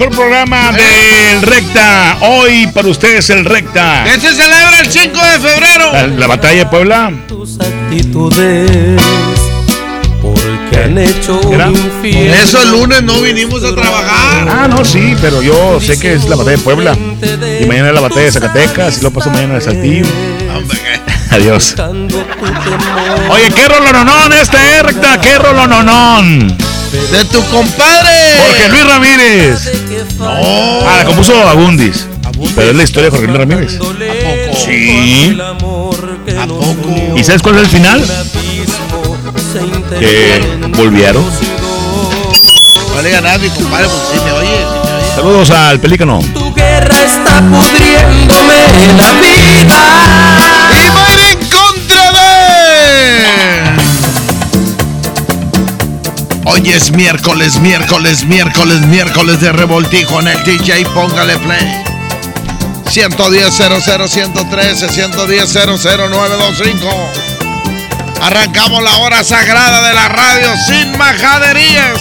Mejor programa del Recta. Hoy para ustedes el Recta. ¿Qué se celebra el 5 de febrero? La, la batalla de Puebla. tus actitudes porque han hecho. Eso el lunes no vinimos a trabajar. Ah, no, sí, pero yo sé que es la batalla de Puebla. Y mañana es la batalla de Zacatecas. Y luego paso mañana de Saltillo. Adiós. Oye, qué rolononón este, eh, Recta. Qué rolononón. De tu compadre. Jorge Luis Ramírez. No. Ah, la compuso Abundis. Pero es la historia de Jorge Luis Ramírez. poco? Sí. El amor que ¿A poco? ¿Y sabes cuál es el final? Que volvieron. los dos. No le diga nada a mi compadre, pues oye, sí me oye. Saludos al pelícano. Tu guerra está pudriéndome la vida. Hoy es miércoles, miércoles, miércoles, miércoles de revoltijo en el DJ. Póngale play. 110 00 113 110 00925. Arrancamos la hora sagrada de la radio sin majaderías.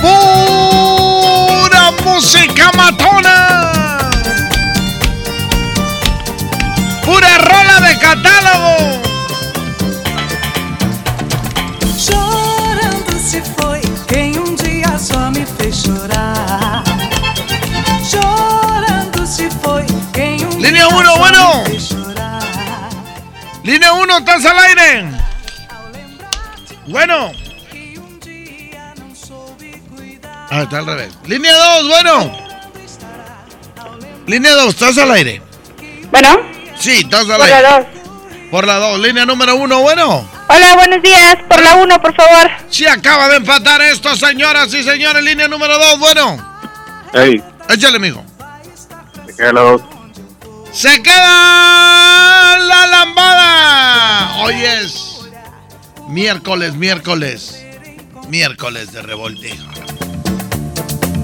Pura música matona. Pura rola de catálogo. Só me fez chorar. Chorando se foi quem um Línea dia uno, só bueno. Línea 1, estás al aire. Bueno. Ah, está al revés. Línea 2, bueno. Línea 2, estás al aire. Bueno, Sí, estás al por la aire. dos. Por la 2. Línea número 1, bueno. Hola, buenos días. Por la uno, por favor. Si acaba de empatar esto, señoras y señores. Línea número 2, bueno. Hey, Échale, mijo. te queda la. Se queda la lambada. Hoy es miércoles, miércoles, miércoles de revoltijo.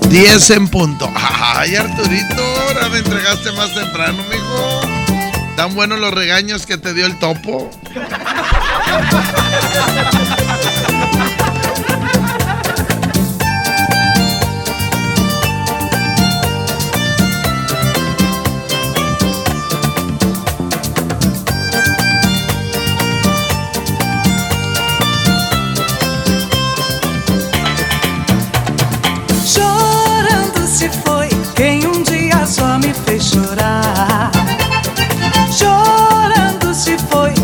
10 en punto. Ay, Arturito, ahora me entregaste más temprano, mijo. Tan buenos los regaños que te dio el topo. Se se foi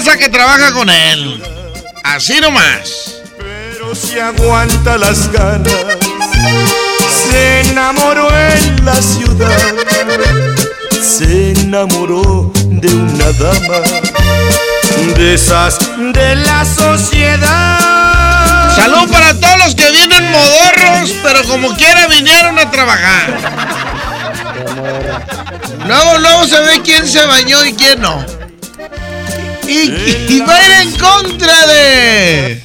raza que trabaja con él. Así nomás. Pero si aguanta las ganas, se enamoró en la ciudad, se enamoró de una dama, de esas de la sociedad. Salud para todos los que vienen modorros, pero como quiera vinieron a trabajar. Luego, luego se ve quién se bañó y quién no. Y, y va a ir en contra de.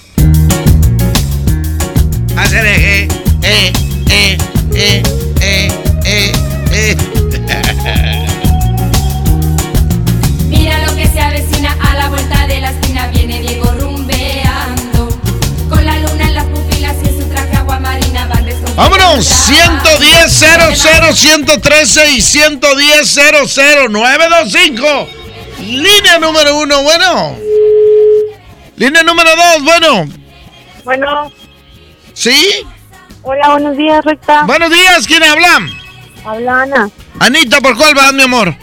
Hacer eje, eh, eh, eh, eh, eh, eh. Mira lo que se avecina a la vuelta de la esquina. Viene Diego rumbeando. Con la luna en las pupilas y en su traje agua marina van. Vámonos, 110 00 113 y 110 00 925. Línea número uno, bueno. Línea número dos, bueno. Bueno, ¿Sí? hola, buenos días, recta. Buenos días, ¿quién habla? Habla Ana. Anita, ¿por cuál vas, mi amor?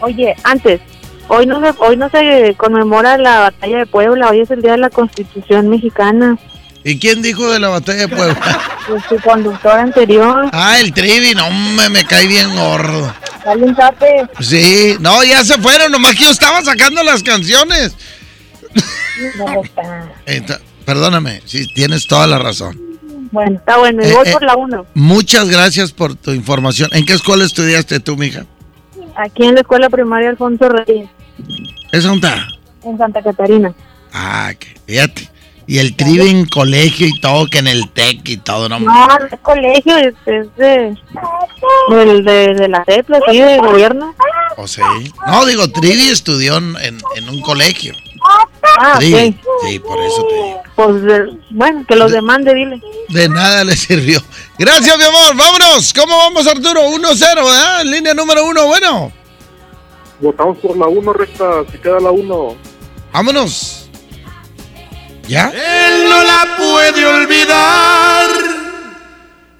Oye, antes, hoy no se, hoy no se conmemora la batalla de Puebla, hoy es el día de la Constitución mexicana. ¿Y quién dijo de la batalla de Puebla? Pues su conductor anterior, Ah, el Trivi, no, me, me cae bien gordo. dale un tape. Sí, no, ya se fueron, nomás que yo estaba sacando las canciones. No, está. Perdóname, sí, tienes toda la razón. Bueno, está bueno, y Eh, voy eh. por la 1. Muchas gracias por tu información. ¿En qué escuela estudiaste tú, mija? Aquí en la escuela primaria Alfonso Reyes, ¿Es onda? en Santa Catarina. Ah, que fíjate. Y el trivi en colegio y todo, que en el TEC y todo, no, No, no es colegio, es, es de, del- de, de la CEPLA, sí, de gobierno. ¿O sí? No, digo, Trivi estudió en, en- un colegio. Ah, Trivi. ok. Sí, por eso te digo. Pues, de- bueno, que los demande, dile. De nada le sirvió. Gracias, mi amor. Vámonos. ¿Cómo vamos, Arturo? 1-0, ¿verdad? Línea número uno. Bueno, Votamos por la 1 recta, se queda la 1. vámonos. ¿Ya? Él no la puede olvidar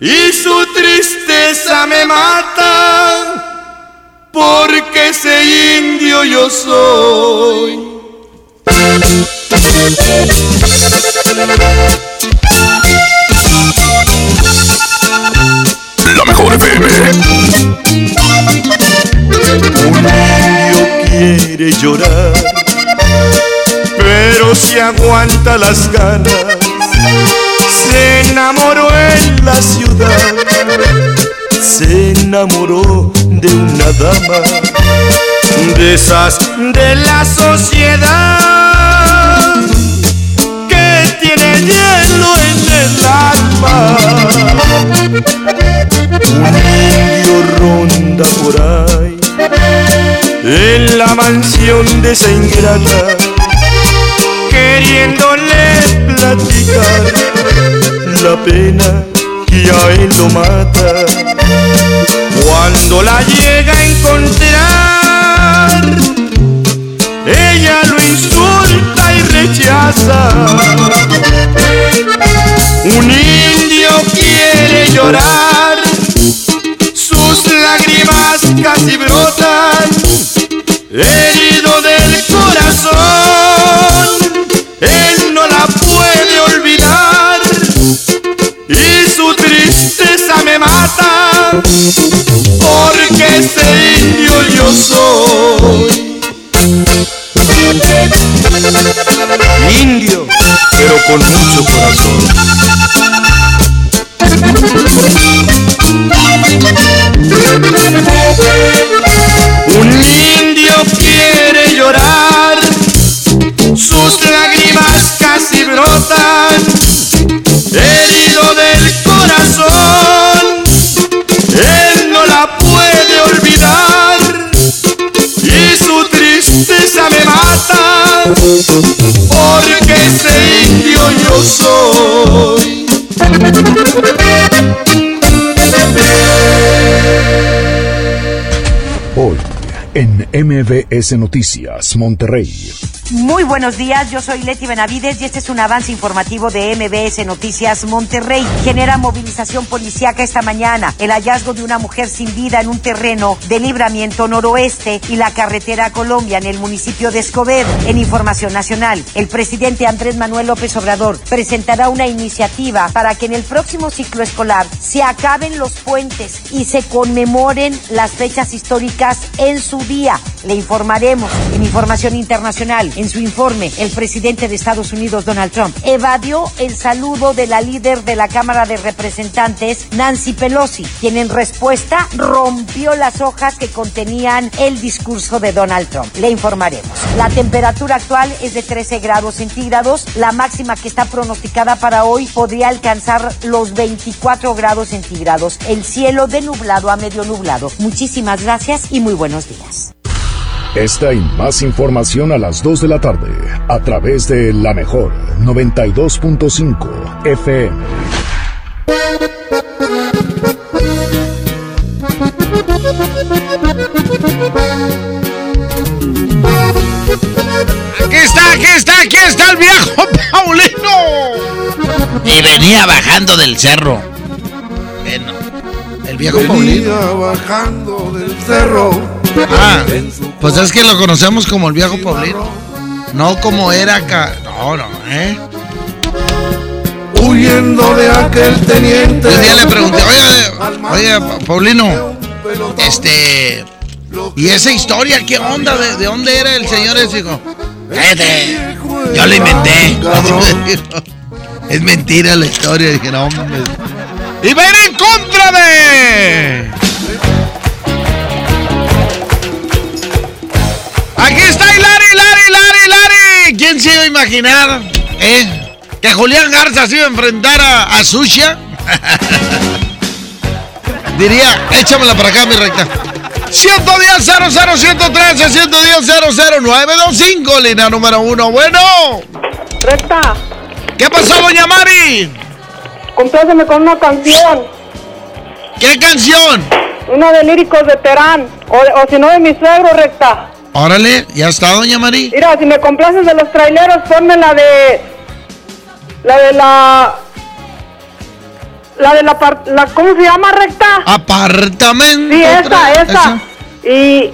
y su tristeza me mata porque ese indio yo soy. La mejor FM. Un indio quiere llorar, pero si aguanta las ganas, se enamoró en la ciudad, se enamoró de una dama, de esas de la sociedad, que tiene hielo en el alma. Un indio ronda por ahí en la mansión de esa ingrata, queriéndole platicar la pena que a él lo mata. Cuando la llega a encontrar, ella lo insulta y rechaza. Un indio quiere llorar, sus lágrimas casi brotan, herido del porque ese indio yo soy. Indio, pero con mucho corazón. Un indio quiere llorar, sus lágrimas casi brotan, me mata, porque ese indio yo soy. Hoy, en MBS Noticias, Monterrey. Muy buenos días, yo soy Leti Benavides y este es un avance informativo de MBS Noticias Monterrey. Genera movilización policíaca esta mañana el hallazgo de una mujer sin vida en un terreno de libramiento noroeste y la carretera Colombia en el municipio de Escobedo. En Información Nacional, el presidente Andrés Manuel López Obrador presentará una iniciativa para que en el próximo ciclo escolar se acaben los puentes y se conmemoren las fechas históricas en su día. Le informaremos en Información Internacional. En su informe, el presidente de Estados Unidos, Donald Trump, evadió el saludo de la líder de la Cámara de Representantes, Nancy Pelosi, quien en respuesta rompió las hojas que contenían el discurso de Donald Trump. Le informaremos. La temperatura actual es de 13 grados centígrados. La máxima que está pronosticada para hoy podría alcanzar los 24 grados centígrados. El cielo de nublado a medio nublado. Muchísimas gracias y muy buenos días. Esta y más información a las 2 de la tarde a través de la mejor 92.5 FM. Aquí está, aquí está, aquí está el viejo Paulino. Y venía bajando del cerro. Bueno, el viejo Paulino. bajando del cerro. Ah, pues es que lo conocemos como el viejo Paulino. No como era acá. No, no, ¿eh? Huyendo de aquel teniente. Un día le pregunté, oye, oye, Pa- Paulino, este. ¿Y esa historia qué onda? ¿De, de dónde era el señor ese? Dijo, cállate, yo lo inventé. Es mentira la historia. Dije, no, hombre. Y va a ir en contra de. Aquí está Hilari, Hilari, Hilari, Hilari. ¿Quién se iba a imaginar? ¿Eh? Que Julián Garza se iba a enfrentar a, a Susha. Diría, échamela para acá, mi recta. 110 00 113 110 00925, línea número uno. Bueno. Recta. ¿Qué pasó, doña Mari? Compláceme con una canción. ¿Qué canción? Una de líricos de Terán. O, o si no, de mi suegro, recta. Órale, ya está, doña Mari. Mira, si me complaces de los traileros, ponme la de. La de la. La de la, par- la ¿Cómo se llama, recta? Apartamento. Sí, esa, esa. Y.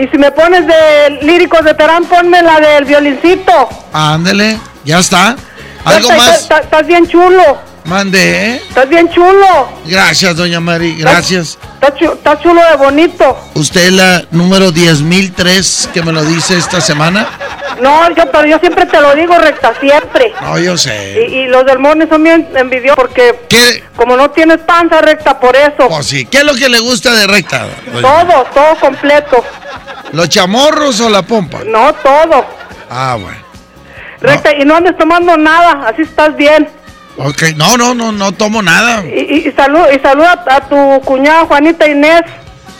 Y si me pones de líricos de Terán, ponme la del violincito. Ándele, ya está. ¿Algo Recta, más? Estás bien chulo. Mande, ¿eh? Estás bien chulo. Gracias, doña Mari, gracias. Estás chulo de bonito. ¿Usted es la número 10.003 que me lo dice esta semana? No, yo, pero yo siempre te lo digo, recta, siempre. No, yo sé. y los del Morning son bien envidiosos porque como no tienes panza recta, por eso. Pues sí, ¿qué es lo que le gusta de recta? doña? Todo, todo completo. ¿Los chamorros o la pompa? No, todo. Ah, bueno. Recta, y no andes tomando nada, así estás bien. Ok, no, no, no, no tomo nada. Y, y, y salud, y saluda a tu cuñada Juanita Inés.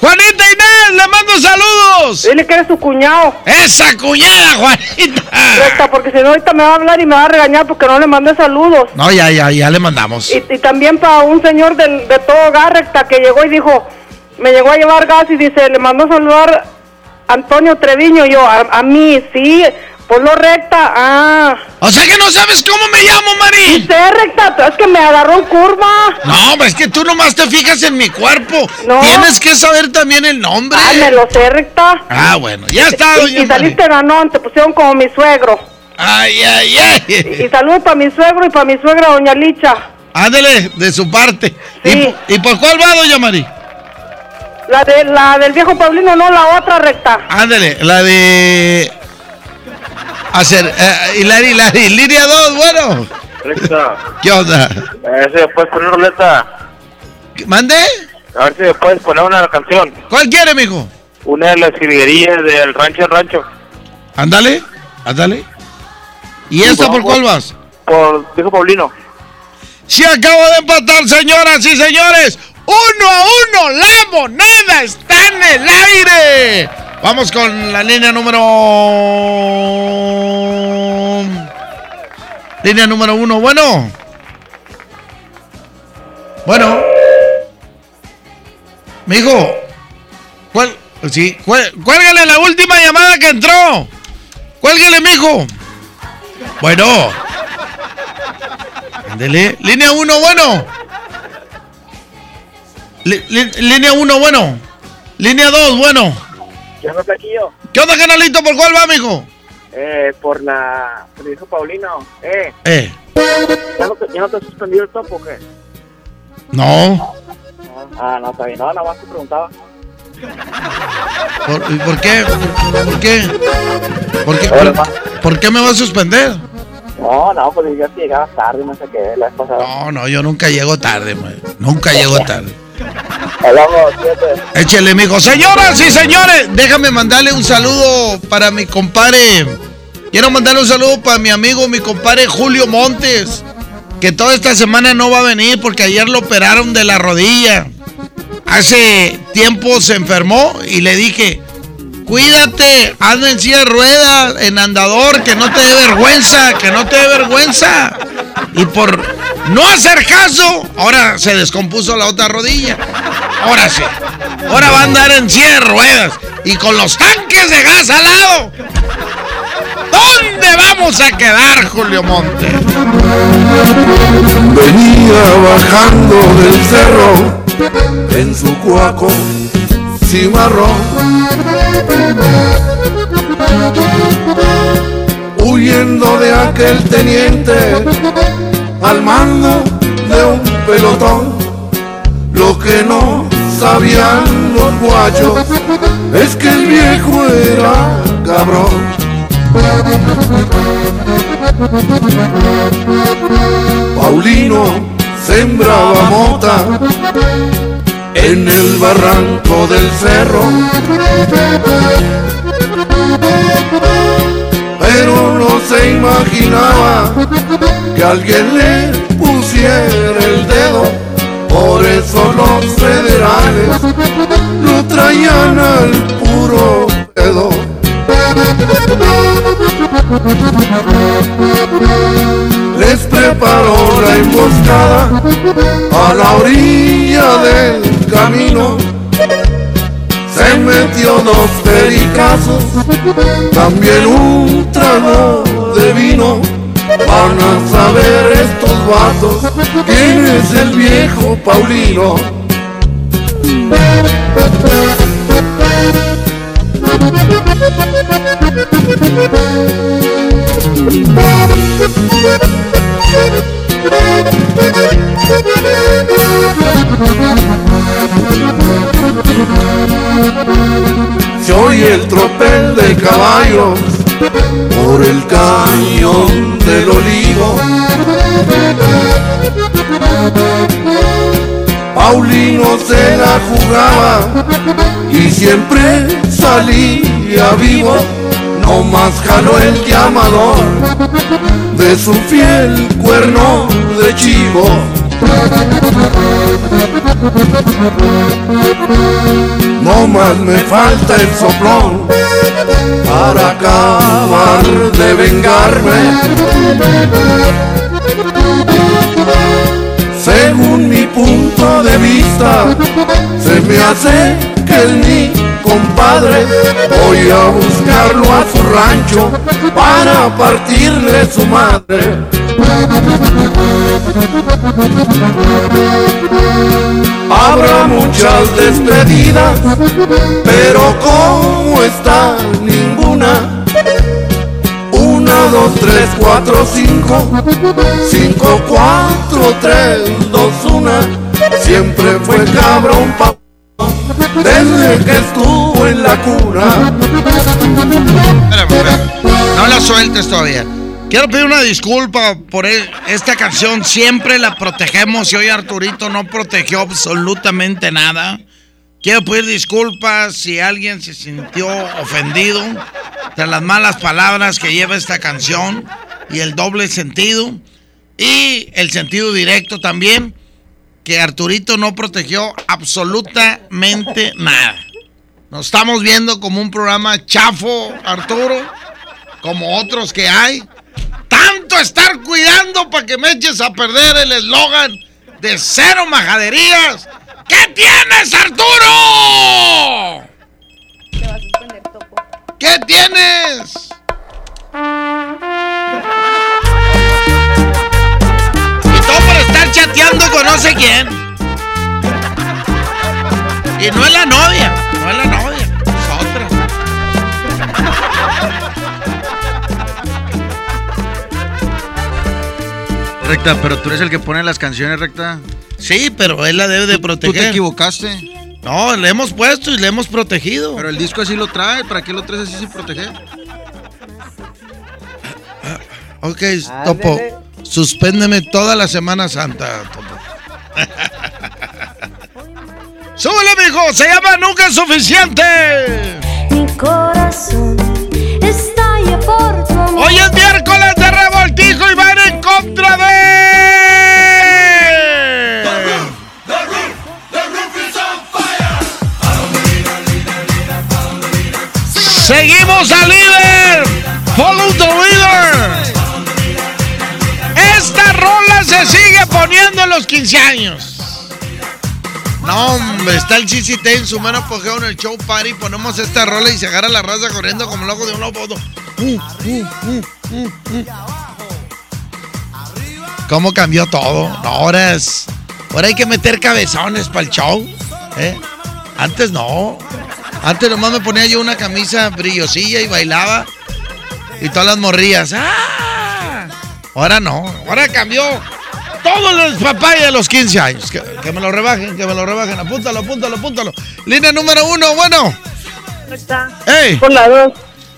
¡Juanita Inés, le mando saludos! Dile que eres su cuñado. ¡Esa cuñada, Juanita! Recta, porque si no ahorita me va a hablar y me va a regañar porque no le mandé saludos. No, ya, ya, ya le mandamos. Y, y también para un señor del, de todo gas, recta, que llegó y dijo, me llegó a llevar gas y dice, le mandó saludar Antonio Treviño. Y yo, a, a mí, sí, por lo recta, ah. O sea que no sabes cómo me llamo, Mari. Sí sé, recta, pero es que me agarró en curva. No, pues es que tú nomás te fijas en mi cuerpo. No. Tienes que saber también el nombre. Ah, me lo sé, recta. Ah, bueno, ya está, Y, doña y Mari. saliste ganón, te pusieron como mi suegro. Ay, ay, ay. Y saludos para mi suegro y para mi suegra, doña Licha. Ándele, de su parte. Sí. ¿Y, ¿Y por cuál va, doña Mari? La, de, la del viejo Paulino, no, la otra recta. Ándele, la de... Hacer... Eh, Hilari, Hilari, línea 2, bueno. Recta. ¿Qué onda? A ver si me puedes poner ruleta. ¿Mande? A ver si me puedes poner una canción. ¿Cuál quiere, mijo? Una de las jilguerías del rancho rancho. Ándale, ándale. ¿Y esta por cuál vas? Por Viejo Paulino. Se acaba de empatar, señoras y señores. Uno a uno, la moneda está en el aire. Vamos con la línea número. Línea número uno. Bueno. Bueno. Mijo. ¿Cuál? Sí, cué- cuélgale la última llamada que entró. Cuélgale, mijo. Bueno. Ándele. Línea 1, bueno. Línea 1, bueno. Línea 2, bueno. Yo no taquillo. ¿Qué onda, canalito? ¿Por cuál va, mijo? Eh, por la. Por el hijo Paulino. Eh, Eh, ¿ya no, te, ¿ya no te has suspendido el topo o qué? no. Ah, no, está bien. No, nada más te preguntaba. ¿Por, y por qué? ¿Por qué? ¿Por qué, por, por qué me va a suspender? No, no, pues digas que llegabas tarde, no sé qué, la vez pasada. No, no, yo nunca llego tarde, man. Nunca llego tarde. Hablamos, fíjate. Échele, mijo. Señoras y señores, déjame mandarle un saludo para mi compadre. Quiero mandarle un saludo para mi amigo, mi compadre Julio Montes, que toda esta semana no va a venir porque ayer lo operaron de la rodilla. Hace tiempo se enfermó y le dije, cuídate, anda en silla de ruedas, en andador, que no te dé vergüenza, que no te dé vergüenza. Y por no hacer caso, ahora se descompuso la otra rodilla. Ahora sí. Ahora va a andar en silla de ruedas y con los tanques de gas al lado. ¿Dónde vamos a quedar, Julio Monte? Venía bajando del cerro en su cuaco cimarrón. Huyendo de aquel teniente al mando de un pelotón. Lo que no sabían los guayos es que el viejo era cabrón. Paulino sembraba mota en el barranco del cerro. Pero no se imaginaba que alguien le pusiera el dedo. Por eso los federales lo traían al puro pedo. Les preparó la emboscada a la orilla del camino. Se metió dos pericazos, también un trago de vino. Van a saber estos vatos quién es el viejo Paulino. Se oye el tropel de caballos por el cañón del olivo. Paulino se la jugaba y siempre salía vivo. No más jaló el llamador de su fiel cuerno de chivo. No más me falta el soplón para acabar de vengarme. Según mi punto de vista, se me hace que es mi compadre. Voy a buscarlo a su rancho para partirle su madre. Habrá muchas despedidas, pero como está ninguna. Una, dos, tres, cuatro, cinco, cinco, cuatro, tres, dos, una. Siempre fue cabrón pa desde que estuvo en la cuna. No la sueltes todavía. Quiero pedir una disculpa por e- esta canción. Siempre la protegemos y hoy Arturito no protegió absolutamente nada. Quiero pedir disculpas si alguien se sintió ofendido de las malas palabras que lleva esta canción y el doble sentido y el sentido directo también que Arturito no protegió absolutamente nada. Nos estamos viendo como un programa chafo, Arturo, como otros que hay. Tanto estar cuidando para que me eches a perder el eslogan de cero majaderías. ¿Qué tienes, Arturo? ¿Qué tienes? Chateando con no sé quién. Y no es la novia, no es la novia, es otra. Recta, pero tú eres el que pone las canciones, Recta. Sí, pero él la debe de Tú te proteger. equivocaste. No, le hemos puesto y le hemos protegido. Pero el disco así lo trae. ¿Para qué lo traes así sin proteger? Ok, Topo. Suspéndeme toda la Semana Santa. ¡Súbele, mijo! ¡Se llama Nunca es Suficiente! Mi corazón estalla por tu amor. Hoy es miércoles de revoltijo y van en contra de... Seguimos al líder. Follow the leader. Esta rola se sigue poniendo en los 15 años. No, hombre, está el CCT en su mano apogeo en el show party. Ponemos esta rola y se agarra la raza corriendo como loco de un lobo. Uh, uh, uh, uh. ¿Cómo cambió todo? No, ahora es. Ahora hay que meter cabezones para el show. ¿eh? Antes no. Antes nomás me ponía yo una camisa brillosilla y bailaba. Y todas las morrillas. ¡Ah! Ahora no. Ahora cambió. Todos los papayas de los 15 años. Que, que me lo rebajen, que me lo rebajen. Apúntalo, apúntalo, apúntalo. Línea número uno, bueno. ¡Ey! Por la dos.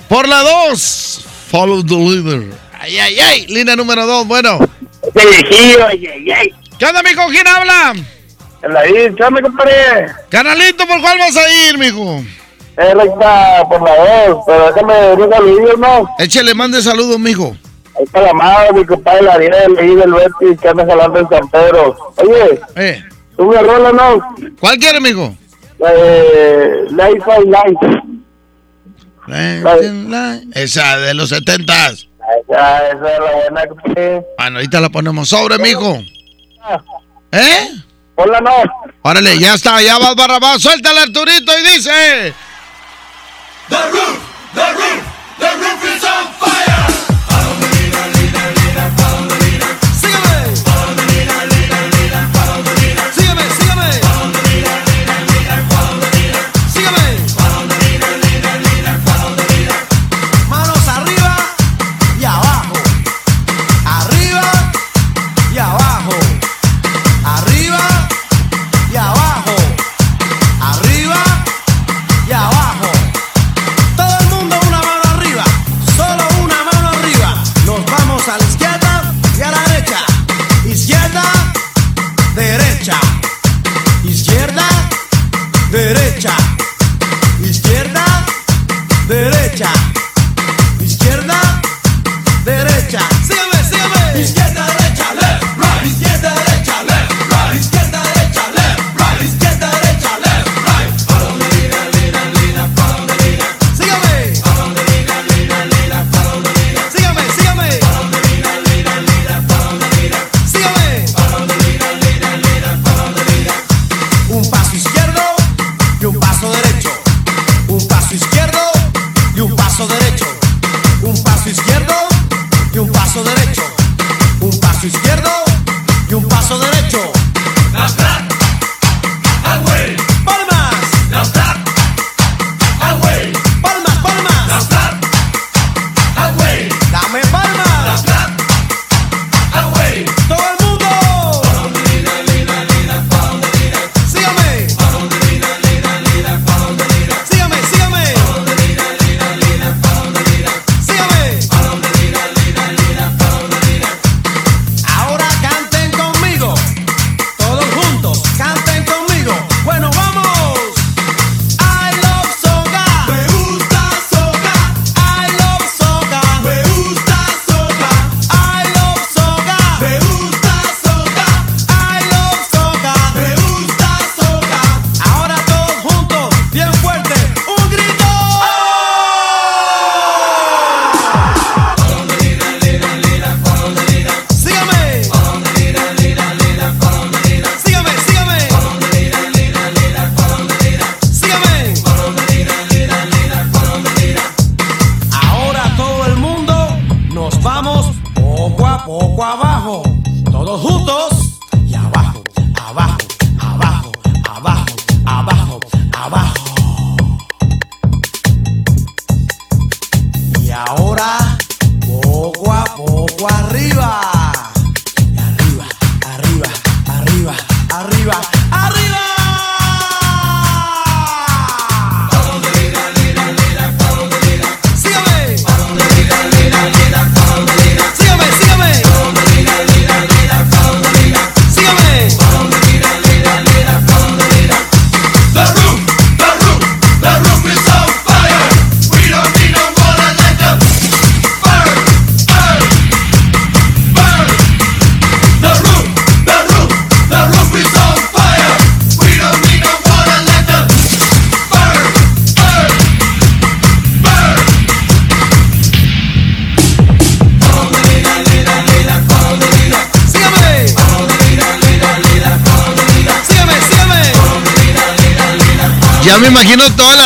Por la dos. Follow the leader. Ay, ay, ay. Línea número dos, bueno. Ay, ay, ay. ¿Qué onda, mijo? ¿Quién habla? La ¿qué me compadre? Canalito, ¿por cuál vas a ir, mijo? Eh, recta, por la dos, pero déjame un saludillo, ¿no? Échale, mande saludos, mijo. La madre, mi compadre, la Ariel, ahí del Betis, que anda jalando en San Pedro. Oye, Eh. ¿tú me rola, no? ¿Cuál quieres, mijo? La de Life by Life. Esa de los setentas. Esa, esa es la buena, compadre. Bueno, ahorita la ponemos sobre, mijo. ¿Eh? Hola, no. Órale, ya está, ya vas, Barrabás. Suéltale, Arturito, y dice... The roof, the roof, the roof is on fire.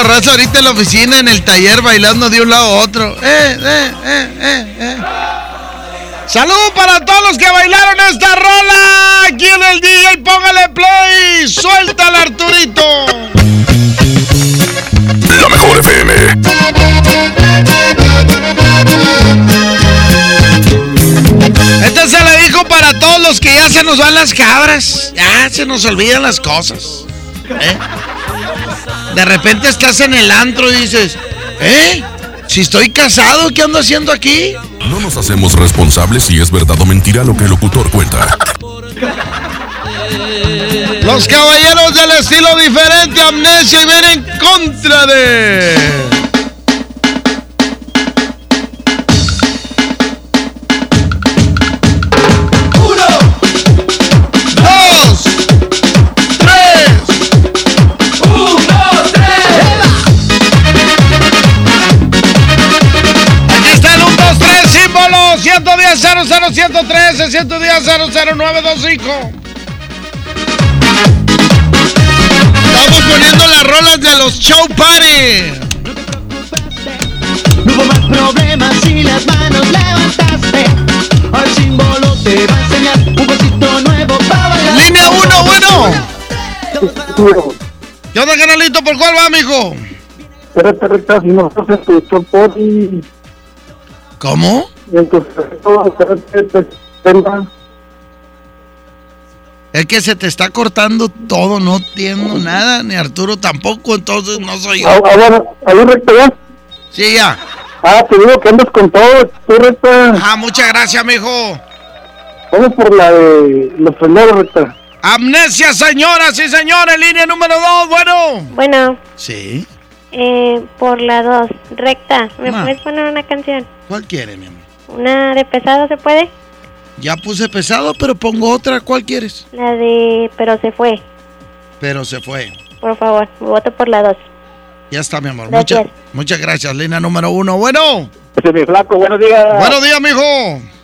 La raza ahorita en la oficina, en el taller, bailando de un lado a otro. Eh, eh, eh, eh, eh. Salud para todos los que bailaron esta rola. Aquí en el DJ, póngale play. Suéltala, Arturito. La mejor FM. Este se le dijo para todos los que ya se nos van las cabras. Ya se nos olvidan las cosas. ¿eh? De repente estás en el antro y dices, ¿eh? Si estoy casado, ¿qué ando haciendo aquí? No nos hacemos responsables si es verdad o mentira lo que el locutor cuenta. Los caballeros del estilo diferente, amnesia y ven en contra de. 110 00 113 110 00925. Estamos poniendo las rolas de los show party. No hubo más problemas si las manos levantaste. Al símbolo te va a enseñar un pasito nuevo para bailar. Línea 1, bueno. ¿Qué onda, canalito? ¿Por cuál va, mijo? Espérate, recta, si no show party. ¿Cómo? En tu espérate, te- tenga. Es que se te está cortando todo, no entiendo nada, ni Arturo tampoco, entonces no soy yo. Ah, ah, bueno, a ver, recta, ya. Sí, ya. Ah, te digo que andas con todo, tú, recta. Ah, muchas gracias, mijo. Vamos por la de los primeros, recta. Amnesia, señoras y señores, línea número 2, bueno. Bueno, Sí. eh, por la 2, recta, ¿me Ah. puedes poner una canción? ¿Cuál quiere, mi amor? ¿Una de pesado se puede? Ya puse pesado, pero pongo otra. ¿Cuál quieres? La de pero se fue, Pero se fue. por favor, voto por la 2. Ya está, mi amor. Gracias. Muchas, muchas gracias, línea número uno. Bueno. Ese es mi flaco, buenos días. Buenos días, mijo.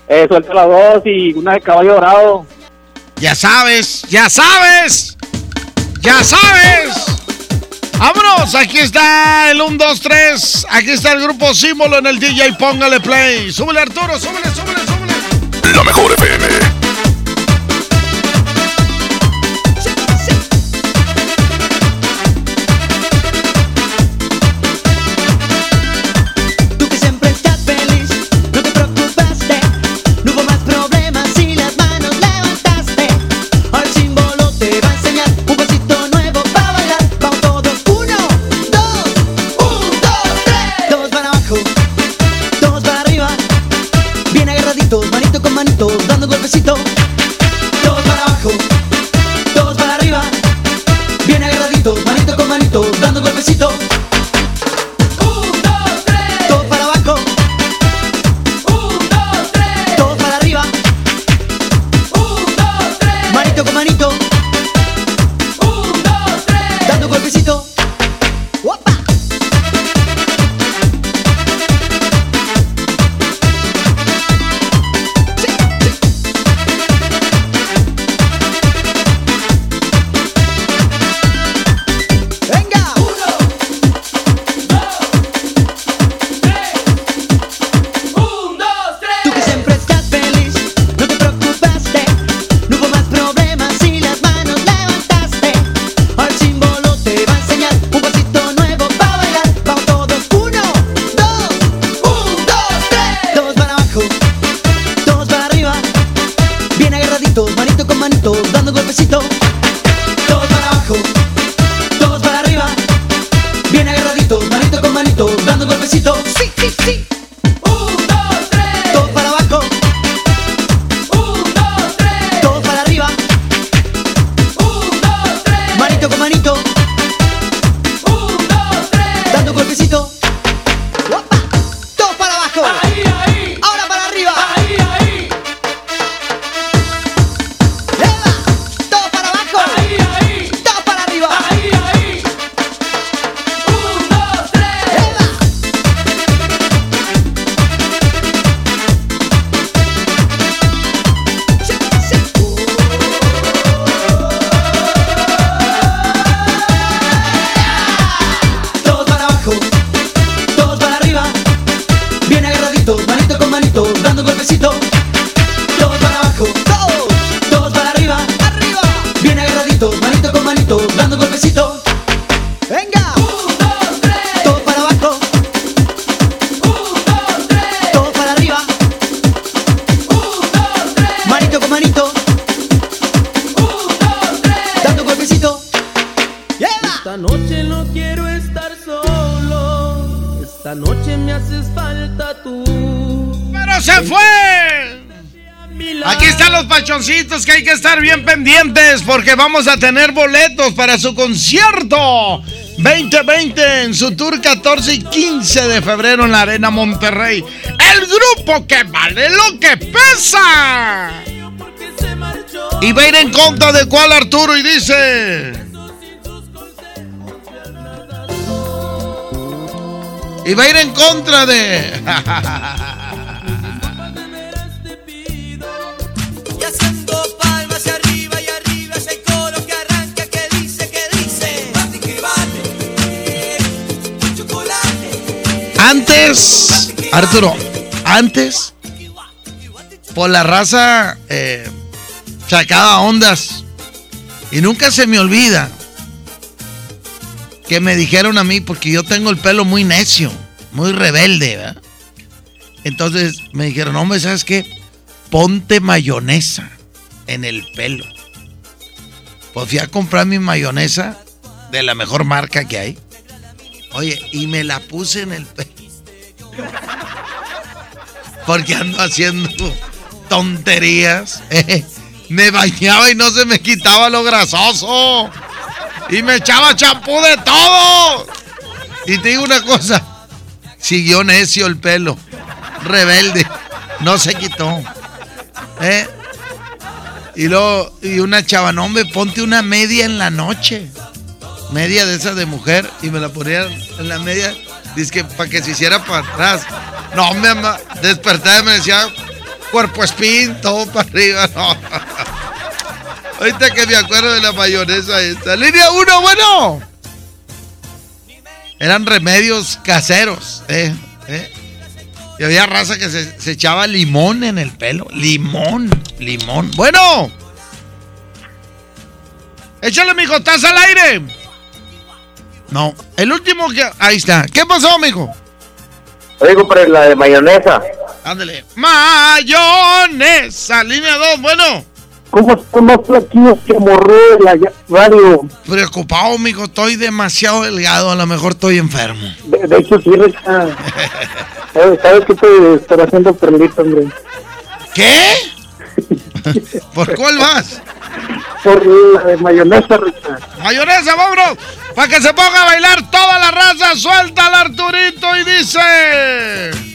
Eh, suelta las dos y una de caballo dorado. Ya sabes, ya sabes. Ya sabes. Vámonos, aquí está el 1, 2, 3. Aquí está el grupo símbolo en el DJ. Póngale play. Súbele, Arturo, súbele, súbele, súbele. La mejor porque vamos a tener boletos para su concierto 2020 en su tour 14 y 15 de febrero en la Arena Monterrey. El grupo que vale lo que pesa. Y va a ir en contra de cuál Arturo y dice... Y va a ir en contra de... Antes, Arturo, antes, por la raza eh, sacaba ondas. Y nunca se me olvida que me dijeron a mí, porque yo tengo el pelo muy necio, muy rebelde. Entonces me dijeron, hombre, ¿sabes qué? Ponte mayonesa en el pelo. Pues fui a comprar mi mayonesa de la mejor marca que hay. Oye, y me la puse en el pelo. Porque ando haciendo tonterías. eh. Me bañaba y no se me quitaba lo grasoso. Y me echaba champú de todo. Y te digo una cosa. Siguió necio el pelo. Rebelde. No se quitó. ¿Eh? Y luego, y una chava, no, hombre, ponte una media en la noche. Media de esa de mujer. Y me la ponía en la media. Dice que para que se hiciera para atrás. No, me ama- despertaba y me decía cuerpo espín, todo para arriba. No. Ahorita que me acuerdo de la mayonesa esta. Línea 1, bueno. Eran remedios caseros, ¿eh? ¿eh? Y había raza que se, se echaba limón en el pelo. Limón, limón. Bueno. Échale, mijo, ¿estás al aire? No. El último que. Ahí está. ¿Qué pasó, mijo? Oye, compadre, la de mayonesa. Ándale. Mayonesa, línea 2, bueno. ¿Cómo estás más flaquillo que morró de la radio? Preocupado, mijo, estoy demasiado delgado, a lo mejor estoy enfermo. De, de hecho, sí, Recha. ¿Sabes, ¿Sabes qué te estará haciendo perlito, hombre? ¿Qué? ¿Por cuál vas? Por la de mayonesa, Recha. Mayonesa, vámonos. Para que se ponga a bailar toda la raza, suelta al Arturito y dice.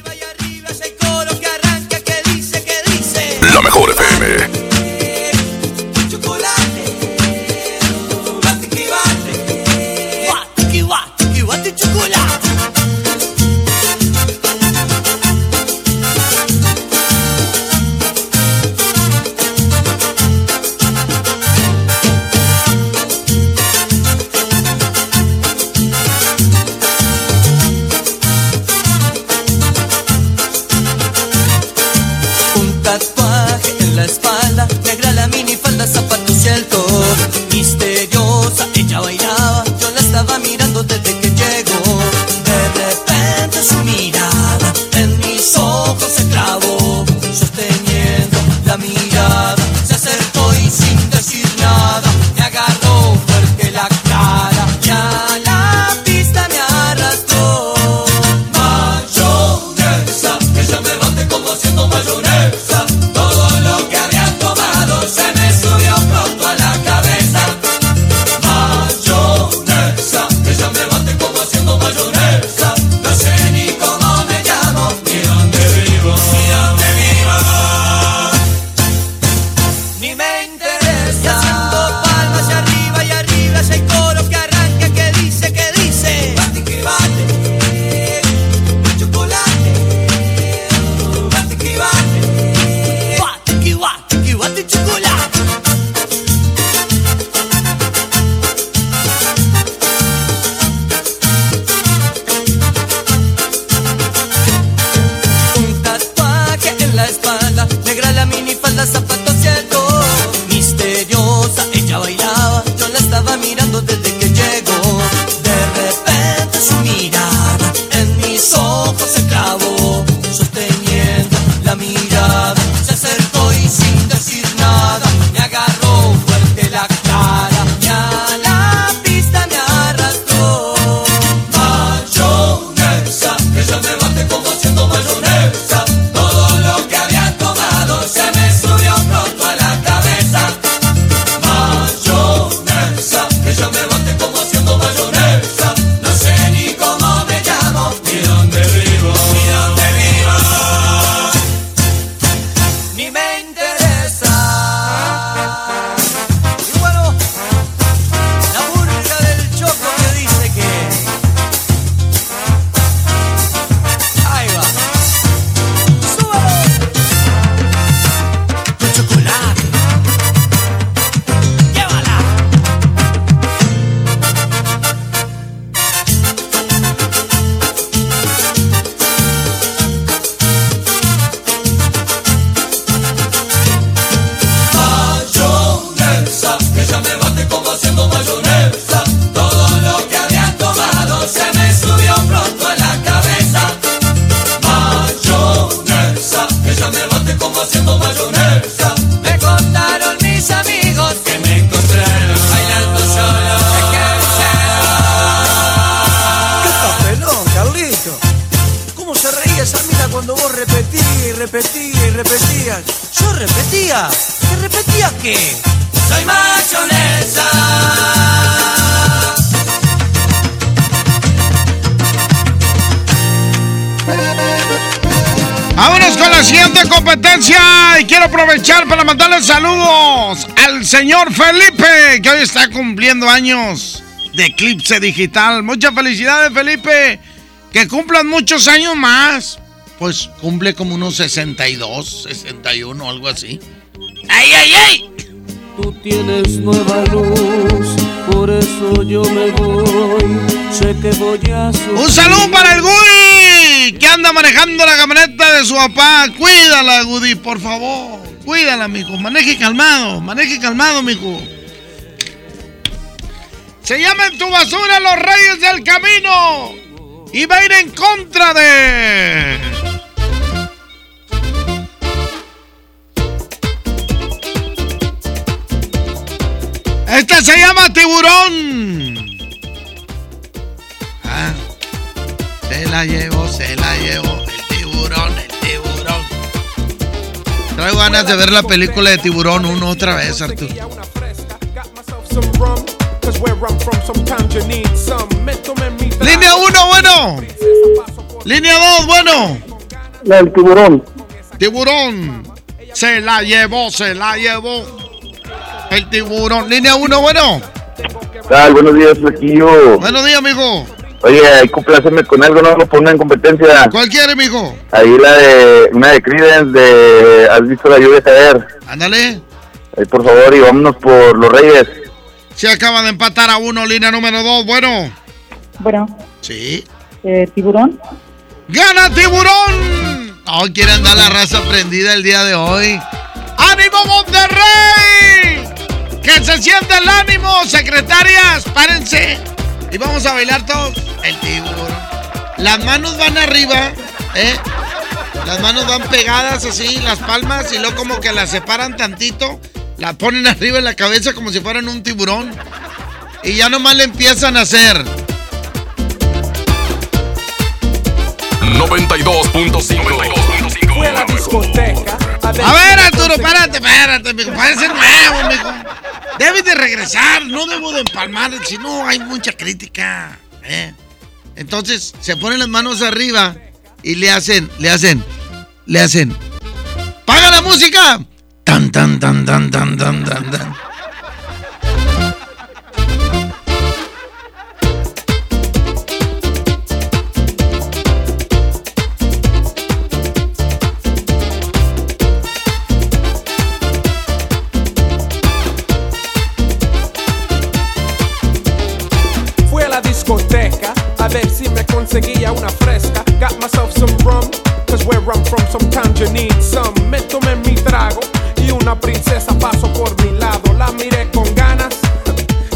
Hoy está cumpliendo años de Eclipse Digital. Muchas felicidades, Felipe. Que cumplan muchos años más. Pues cumple como unos 62, 61, algo así. ¡Ay, ay, ay! Tú tienes nueva luz, por eso yo me voy. Sé que voy a sufrir. Un saludo para el Gudi, que anda manejando la camioneta de su papá. Cuídala, Gudi, por favor. Cuídala, mijo. Maneje calmado, maneje calmado, mijo. Se llama en tu basura los reyes del camino. Y va a ir en contra de... Este se llama tiburón. Ah, se la llevó, se la llevó. El tiburón, el tiburón. Traigo ganas de ver la película de Tiburón 1 otra vez, Arturo. Línea 1, bueno. Línea 2, bueno. El tiburón. Tiburón. Se la llevó, se la llevó. El tiburón. Línea 1, bueno. Tal, buenos días, Flequillo. Buenos días, amigo. Oye, hay que complacerme con algo, no lo pongan en competencia. ¿Cuál quiere, mijo? Ahí la de, una de Creedence de ¿Has visto la lluvia caer? Ándale. Ahí, por favor, y vámonos por los Reyes. Se acaba de empatar a uno, línea número 2, bueno. Bueno, Sí. eh, tiburón. ¡Gana tiburón! Oh, quiere andar la raza prendida el día de hoy. ¡Ánimo Monterrey! ¡Que se siente el ánimo, secretarias! ¡Párense! Y vamos a bailar todos. El tiburón. Las manos van arriba, ¿eh? Las manos van pegadas así, las palmas, y luego como que las separan tantito. La ponen arriba en la cabeza como si fueran un tiburón. Y ya nomás le empiezan a hacer. 92.5. Fui a la discoteca. A ver, Arturo, espérate, espérate, mijo. Parece nuevo, mijo. Debes de regresar, no debo de empalmar, si no hay mucha crítica. ¿eh? Entonces, se ponen las manos arriba y le hacen, le hacen, le hacen. ¡Paga la música! Tan, tan, tan, tan, tan, tan, tan, tan. A la discoteca a ver si me conseguía una fresca. Got myself some rum, cause where I'm from sometimes you need some. Me tomé mi trago una princesa pasó por mi lado. La miré con ganas,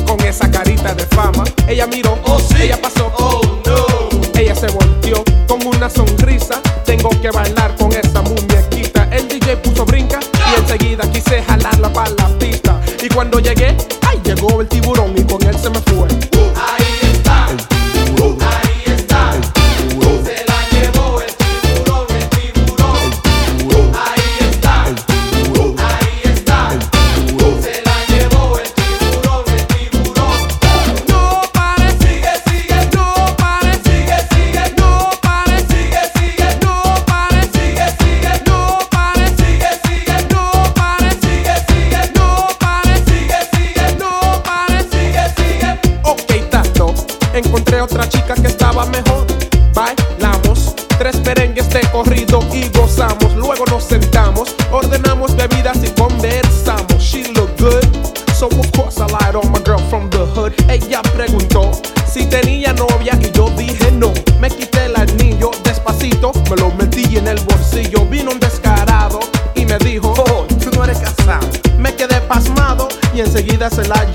con esa carita de fama. Ella miró, oh sí, ella pasó, oh no. Ella se volteó con una sonrisa. Tengo que bailar con esa muñequita. El DJ puso brinca y enseguida quise jalarla para la pista. Y cuando llegué, ay, llegó el tiburón merengues de corrido y gozamos. Luego nos sentamos, ordenamos bebidas y conversamos. She looked good, so of course I lied on my girl from the hood. Ella preguntó si tenía novia y yo dije no. Me quité el anillo despacito, me lo metí en el bolsillo. Vino un descarado y me dijo, oh, tú no eres casado. Me quedé pasmado y enseguida se la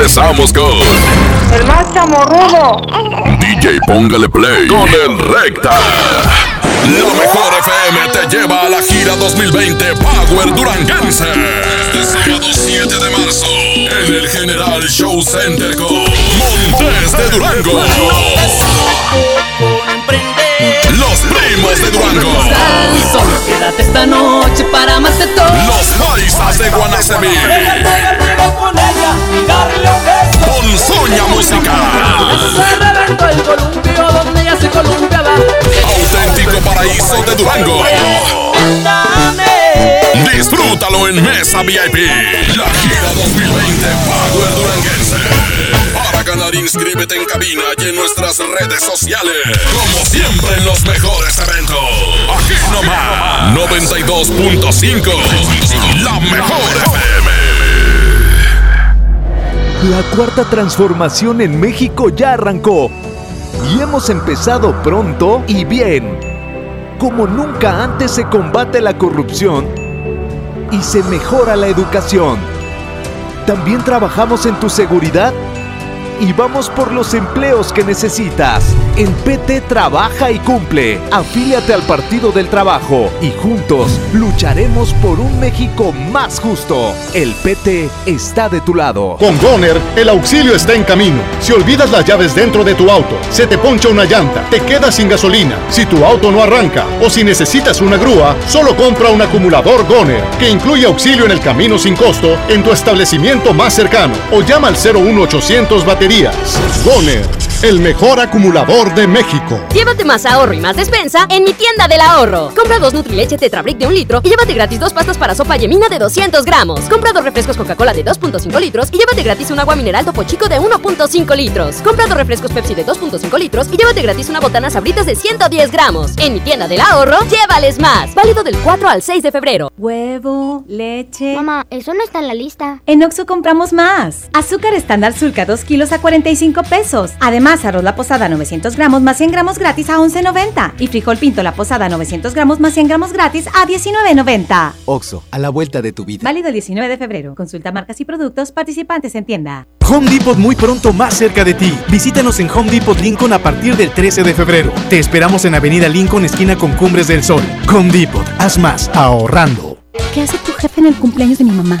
regresamos con El más chamorrudo. DJ Póngale Play con el Recta. La mejor FM te lleva a la gira 2020 Power Duranguense. Este sábado 7 de marzo en el General Show Center con Montes de Durango. Los primos de Durango. Solo quédate esta noche para más de todo. Los paisas de Guanacemí. Con ella y darle un beso. Ponzoña musical. Se reventó el columpio donde ella se columpiaba. Auténtico paraíso de Durango. Disfrútalo en Mesa VIP. La gira 2020 Power Duranguense. Para ganar, inscríbete en cabina y en nuestras redes sociales. Como siempre en los mejores eventos. Aquí nomás. 92.5. La mejor FM. La cuarta transformación en México ya arrancó y hemos empezado pronto y bien. Como nunca antes se combate la corrupción y se mejora la educación. También trabajamos en tu seguridad y vamos por los empleos que necesitas. En PT trabaja y cumple. Afíliate al Partido del Trabajo y juntos lucharemos por un México más justo. El PT está de tu lado. Con Goner, el auxilio está en camino. Si olvidas las llaves dentro de tu auto, se te poncha una llanta, te quedas sin gasolina, si tu auto no arranca o si necesitas una grúa, solo compra un acumulador Goner, que incluye auxilio en el camino sin costo en tu establecimiento más cercano o llama al 01800 baterías. Goner, el mejor acumulador de México. Llévate más ahorro y más despensa en mi tienda del ahorro. Compra dos Nutrileche Tetrabric de un litro y llévate gratis dos pastas para sopa yemina de 200 gramos. Compra dos refrescos Coca-Cola de 2.5 litros y llévate gratis un agua mineral Topo Chico de 1.5 litros. Compra dos refrescos Pepsi de 2.5 litros y llévate gratis una botana Sabritas de 110 gramos. En mi tienda del ahorro, llévales más. Válido del 4 al 6 de febrero. Huevo, leche. Mamá, eso no está en la lista. En Oxo compramos más. Azúcar estándar Sulca 2 kilos a 45 pesos. Además, arroz la posada 900 gramos más 100 gramos gratis a 11.90. Y frijol pinto la posada 900 gramos más 100 gramos gratis a 19.90. Oxo, a la vuelta de tu vida. Válido el 19 de febrero. Consulta marcas y productos participantes en tienda. Home Depot muy pronto más cerca de ti. Visítanos en Home Depot Lincoln a partir del 13 de febrero. Te esperamos en Avenida Lincoln, esquina con Cumbres del Sol. Home Depot, haz más ahorrando. ¿Qué hace tu jefe en el cumpleaños de mi mamá?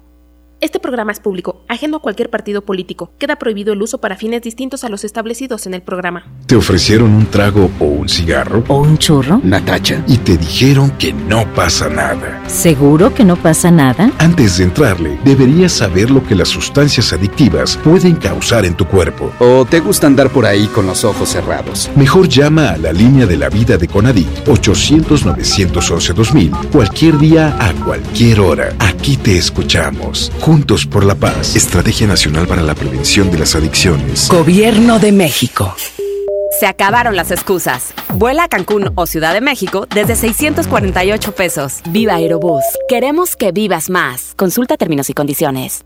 Este programa es público, ajeno a cualquier partido político. Queda prohibido el uso para fines distintos a los establecidos en el programa. ¿Te ofrecieron un trago o un cigarro? ¿O un churro? Natacha. Y te dijeron que no pasa nada. ¿Seguro que no pasa nada? Antes de entrarle, deberías saber lo que las sustancias adictivas pueden causar en tu cuerpo. ¿O te gusta andar por ahí con los ojos cerrados? Mejor llama a la línea de la vida de Conadic 800-911-2000 cualquier día a cualquier hora. Aquí te escuchamos. Juntos por la Paz. Estrategia Nacional para la Prevención de las Adicciones. Gobierno de México. Se acabaron las excusas. Vuela a Cancún o Ciudad de México desde 648 pesos. Viva Aerobús. Queremos que vivas más. Consulta términos y condiciones.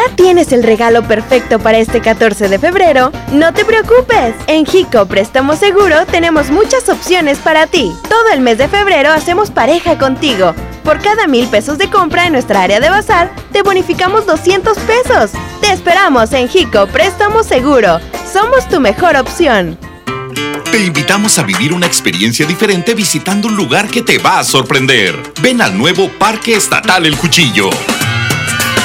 ¿Ya tienes el regalo perfecto para este 14 de febrero? No te preocupes. En Jico Préstamo Seguro tenemos muchas opciones para ti. Todo el mes de febrero hacemos pareja contigo. Por cada mil pesos de compra en nuestra área de bazar, te bonificamos 200 pesos. Te esperamos en Jico Préstamo Seguro. Somos tu mejor opción. Te invitamos a vivir una experiencia diferente visitando un lugar que te va a sorprender. Ven al nuevo Parque Estatal El Cuchillo.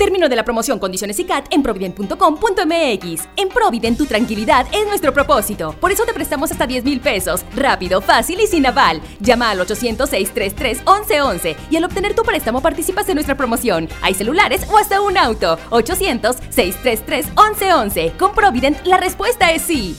Término de la promoción, condiciones y CAT en provident.com.mx. En Provident tu tranquilidad es nuestro propósito. Por eso te prestamos hasta 10 mil pesos. Rápido, fácil y sin aval. Llama al 800-633-1111 y al obtener tu préstamo participas en nuestra promoción. Hay celulares o hasta un auto. 800-633-1111. Con Provident la respuesta es sí.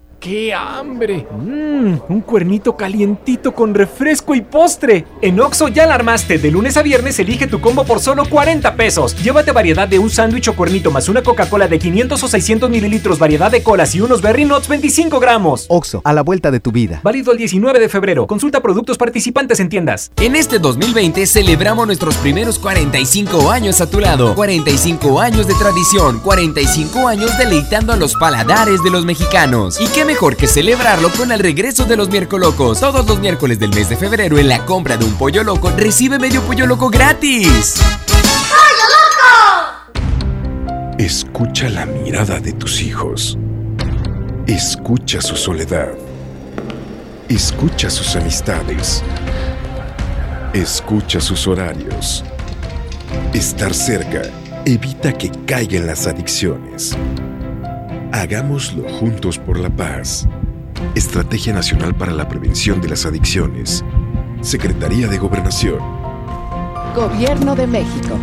¡Qué hambre! Mmm, un cuernito calientito con refresco y postre. En Oxo ya la armaste. De lunes a viernes elige tu combo por solo 40 pesos. Llévate variedad de un sándwich o cuernito más una Coca-Cola de 500 o 600 mililitros, variedad de colas y unos Berry Nuts 25 gramos. Oxo, a la vuelta de tu vida. Válido el 19 de febrero. Consulta productos participantes en tiendas. En este 2020 celebramos nuestros primeros 45 años a tu lado. 45 años de tradición. 45 años deleitando a los paladares de los mexicanos. ¿Y qué mejor que celebrarlo con el regreso de los miércolocos. Todos los miércoles del mes de febrero en la compra de un pollo loco recibe medio pollo loco gratis. Escucha la mirada de tus hijos. Escucha su soledad. Escucha sus amistades. Escucha sus horarios. Estar cerca evita que caigan las adicciones. Hagámoslo juntos por la paz. Estrategia Nacional para la Prevención de las Adicciones. Secretaría de Gobernación. Gobierno de México.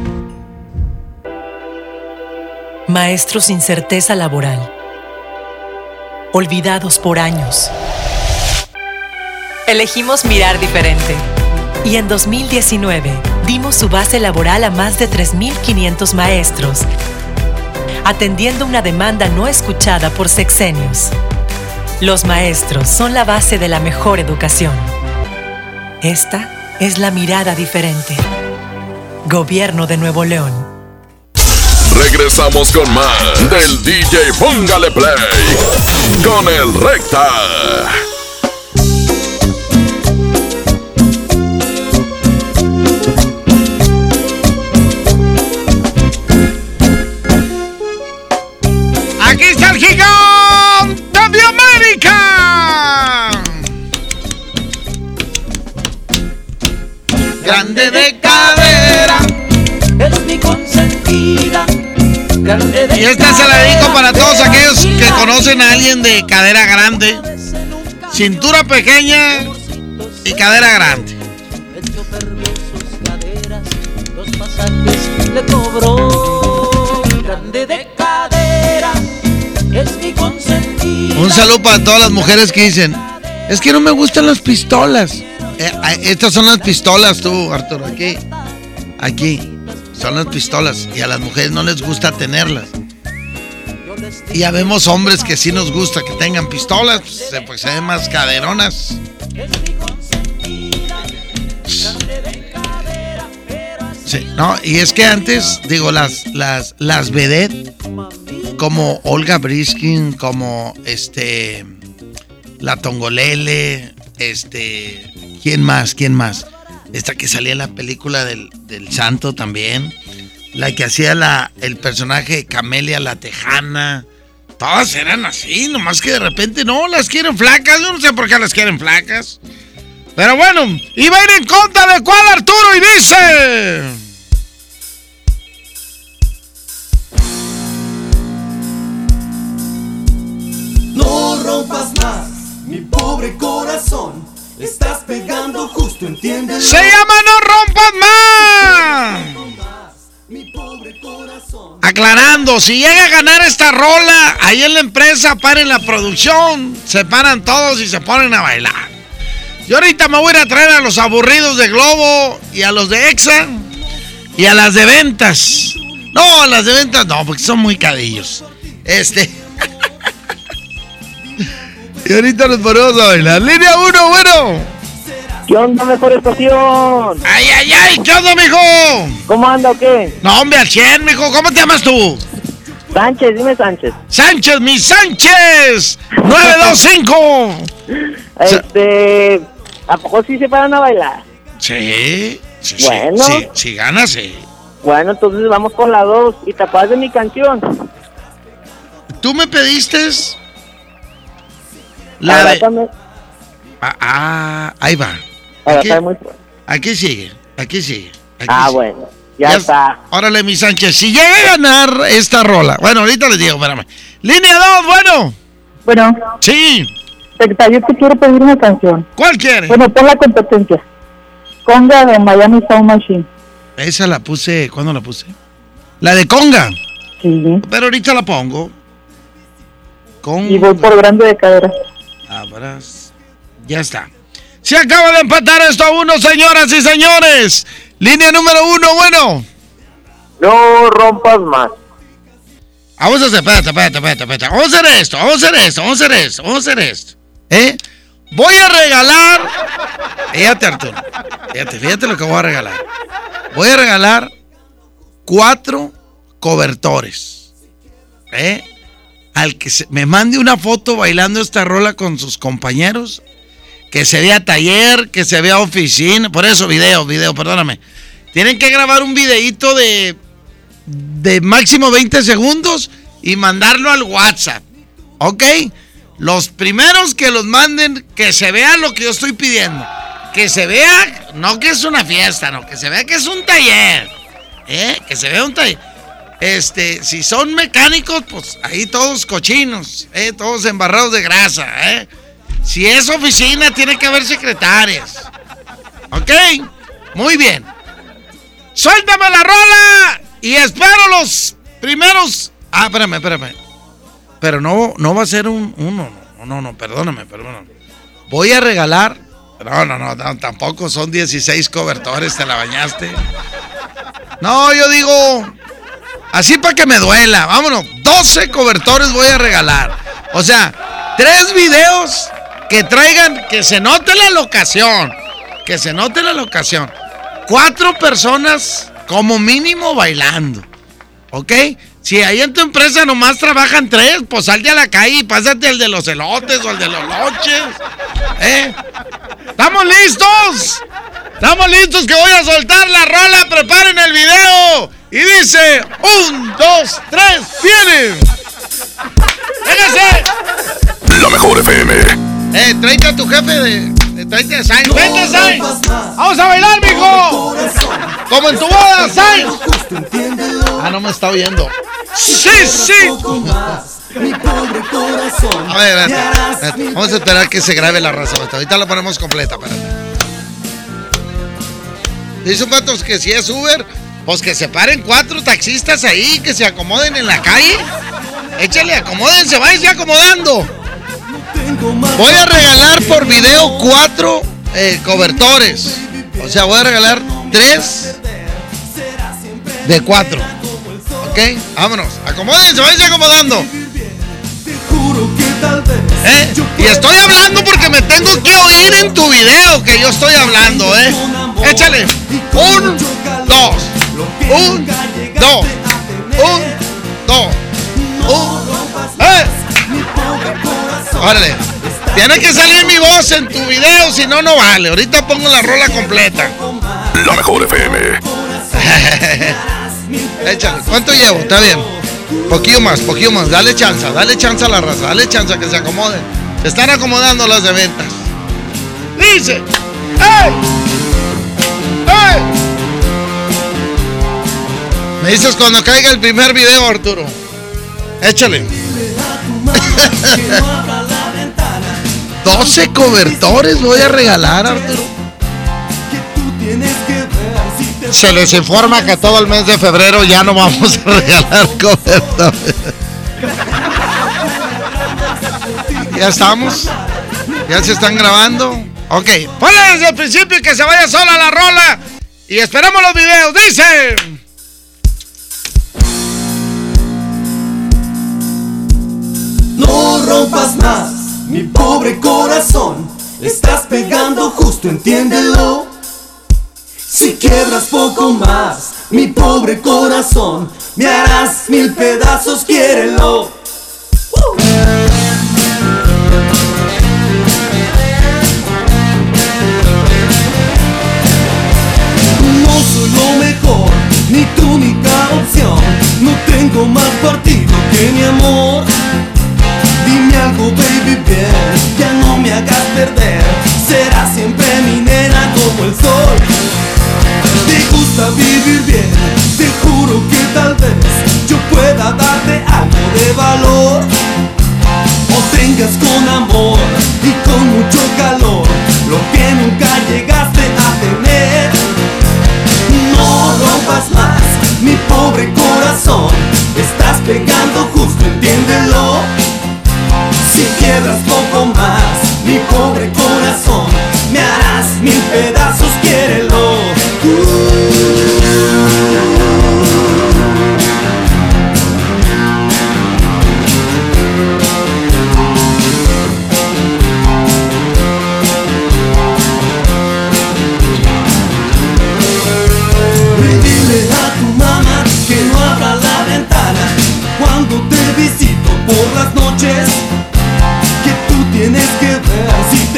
Maestros sin certeza laboral. Olvidados por años. Elegimos mirar diferente. Y en 2019 dimos su base laboral a más de 3.500 maestros, atendiendo una demanda no escuchada por sexenios. Los maestros son la base de la mejor educación. Esta es la mirada diferente. Gobierno de Nuevo León. Regresamos con más del DJ Póngale Play con el Recta. Y esta se la dedico para todos aquellos que conocen a alguien de cadera grande, cintura pequeña y cadera grande. Un saludo para todas las mujeres que dicen, es que no me gustan las pistolas. Eh, eh, estas son las pistolas, tú, Arturo, aquí. Aquí. Son las pistolas. Y a las mujeres no les gusta tenerlas. Y ya vemos hombres que sí nos gusta que tengan pistolas, pues, se- pues se ven más caderonas. Sí, no, y es que antes, digo, las, las, las como Olga Briskin, como este, la Tongolele, este, ¿quién más? ¿Quién más? Esta que salía en la película del, del Santo también, la que hacía la, el personaje Camelia la Tejana, todas eran así, nomás que de repente no, las quieren flacas, yo no sé por qué las quieren flacas. Pero bueno, y va a ir en contra de cuál Arturo y dice... no rompas más mi pobre corazón estás pegando justo entiendes Se llama No Rompas Más. Aclarando, si llega a ganar esta rola, ahí en la empresa paren la producción, se paran todos y se ponen a bailar. Yo ahorita me voy a traer a los aburridos de Globo y a los de Exa y a las de ventas. No, a las de ventas no, porque son muy cadillos. Este. y ahorita nos ponemos a bailar. Línea 1, bueno. ¿Qué onda, mejor estación? ¡Ay, ay, ay! ¿Qué onda, mijo? ¿Cómo anda o qué? No, hombre, al 100, mijo. ¿Cómo te llamas tú? Sánchez, dime Sánchez. ¡Sánchez, mi Sánchez! ¡925! Este. ¿A poco sí se paran a bailar? Sí, sí, sí, Bueno. sí, sí, gana, sí. Bueno, entonces vamos con la 2 y acuerdas de mi canción. ¿Tú me pediste? La de... Abrázame. Ah, ah, ahí va. Aquí, muy aquí sigue, aquí sigue. aquí Ah, sigue. bueno. Ya, está. Órale, mi Sánchez, si llega a ganar esta rola. Bueno, ahorita les digo, espérame. Línea 2, bueno. Bueno. Sí. Secretario, te quiero pedir una canción. ¿Cuál quiere? Bueno, pon la competencia. Conga de Miami Sound Machine. Esa la puse, ¿cuándo la puse? La de Conga. Sí. Pero ahorita la pongo. Conga. Y voy por grande de cadera. Abras. Ya está. Se acaba de empatar esto a uno, señoras y señores. Línea número uno, bueno. No rompas más. Vamos a hacer, espérate, espérate, espérate, espérate. Vamos a hacer esto, vamos a hacer esto, vamos a hacer esto, vamos a hacer esto. ¿Eh? Voy a regalar. Fíjate, Arturo. Fíjate, fíjate lo que voy a regalar. Voy a regalar cuatro cobertores. ¿Eh? Al que se- me mande una foto bailando esta rola con sus compañeros. Que se vea taller, que se vea oficina. Por eso, video, video, perdóname. Tienen que grabar un videíto de de máximo 20 segundos y mandarlo al WhatsApp. ¿Ok? Los primeros que los manden, que se vea lo que yo estoy pidiendo. Que se vea, no que es una fiesta, no, que se vea que es un taller. ¿Eh? Que se vea un taller. Este, si son mecánicos, pues ahí todos cochinos, ¿eh? Todos embarrados de grasa, ¿eh? Si es oficina, tiene que haber secretarias. ¿Ok? Muy bien. Suéltame la rola y espero los primeros. Ah, espérame, espérame. Pero no, no va a ser un uno. No, no, no, perdóname, perdóname. Voy a regalar. No, no, no, no, tampoco son 16 cobertores, te la bañaste. No, yo digo. Así para que me duela. Vámonos. 12 cobertores voy a regalar. O sea, tres videos que traigan, que se note la locación. Que se note la locación. Cuatro personas como mínimo bailando. ¿Ok? Si ahí en tu empresa nomás trabajan tres, pues salte a la calle y pásate el de los elotes o el de los loches. ¿Eh? ¿Estamos listos? ¿Estamos listos que voy a soltar la rola? Preparen el video. Y dice, un, dos, tres, viene. ¡Véngase! La mejor FM. Eh, tráete a tu jefe de... tráete a Sainz. ¡Vente, Sainz! ¡Vamos a bailar, mijo! Como en tu boda, Sainz. Ah, no me está oyendo. ¡Sí, sí! A ver, espérate, espérate. Vamos a esperar que se grabe la raza. Ahorita la ponemos completa, espérate. Dice un pato que si es Uber, pues que se paren cuatro taxistas ahí, que se acomoden en la calle. Échale, acomódense, váyanse acomodando. Voy a regalar por video cuatro eh, cobertores. O sea, voy a regalar tres de cuatro. ¿Ok? Vámonos. Acomódense, váyanse acomodando. ¿Eh? Y estoy hablando porque me tengo que oír en tu video que yo estoy hablando, ¿eh? Échale. Un, dos. Un, dos. Un, dos. Un. ¡Eh! Órale. Tiene que salir mi voz en tu video, si no, no vale. Ahorita pongo la rola completa. La mejor FM. Échale. ¿Cuánto llevo? Está bien. Poquillo más, poquillo más. Dale chance, dale chance a la raza. Dale chance a que se acomoden. Se están acomodando las de ventas. Dice. ¡Ey! ¡Ey! Me dices cuando caiga el primer video, Arturo. Échale. 12 cobertores voy a regalar, Arturo. Se les informa que todo el mes de febrero ya no vamos a regalar cobertores. ya estamos. Ya se están grabando. Ok, ponle desde el principio que se vaya sola la rola. Y esperamos los videos. Dice. Rompas más, mi pobre corazón. Estás pegando justo, entiéndelo. Si quiebras poco más, mi pobre corazón, me harás mil pedazos, quiérelo. No soy lo mejor, ni tu única opción. No tengo más partido que mi amor. Algo, baby, bien, ya no me hagas perder. Será siempre mi nena como el sol. Te gusta vivir bien, te juro que tal vez yo pueda darte algo de valor. O tengas con amor y con mucho calor lo que nunca llegaste a tener. No rompas más mi pobre corazón, estás pegando justo, entiéndelo. Si quiebras poco más, mi pobre corazón, me harás mil pedazos, quiérelo. Dile a tu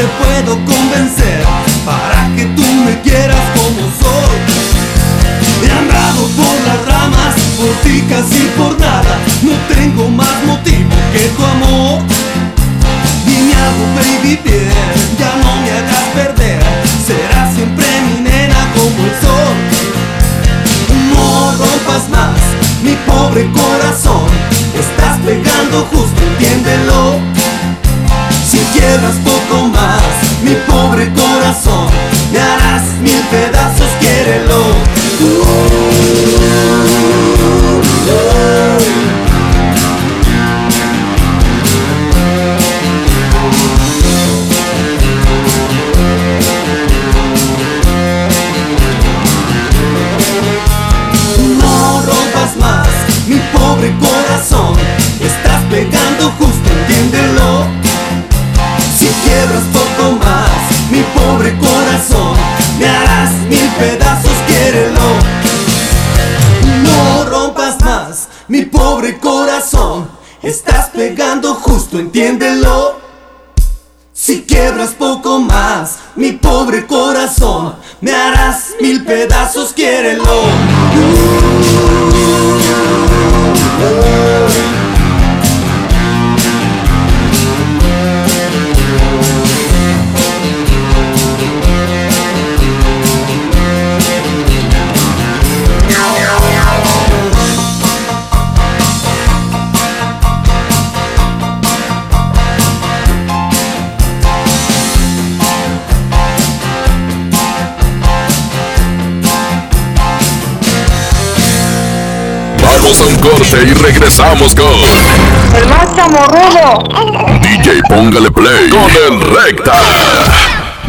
te puedo convencer para que tú me quieras como soy. He andado por las ramas, por ti casi por nada. No tengo más motivo que tu amor. Dime algo, baby, bien, ya no me hagas perder. Serás siempre mi nena como el sol. No rompas más mi pobre corazón. Estás pegando justo, entiéndelo. Si quiebras poco más, mi pobre corazón, me harás mil pedazos, quiérelo. No rompas más, mi pobre corazón, estás pegando justo, entiéndelo. Si quiebras poco más, mi pobre corazón, me harás mil pedazos, quiérelo. No rompas más, mi pobre corazón, estás pegando justo, entiéndelo. Si quiebras poco más, mi pobre corazón, me harás mil pedazos, quiérelo. Vamos a un corte y regresamos con El más chamorrudo. DJ Póngale Play con el Recta.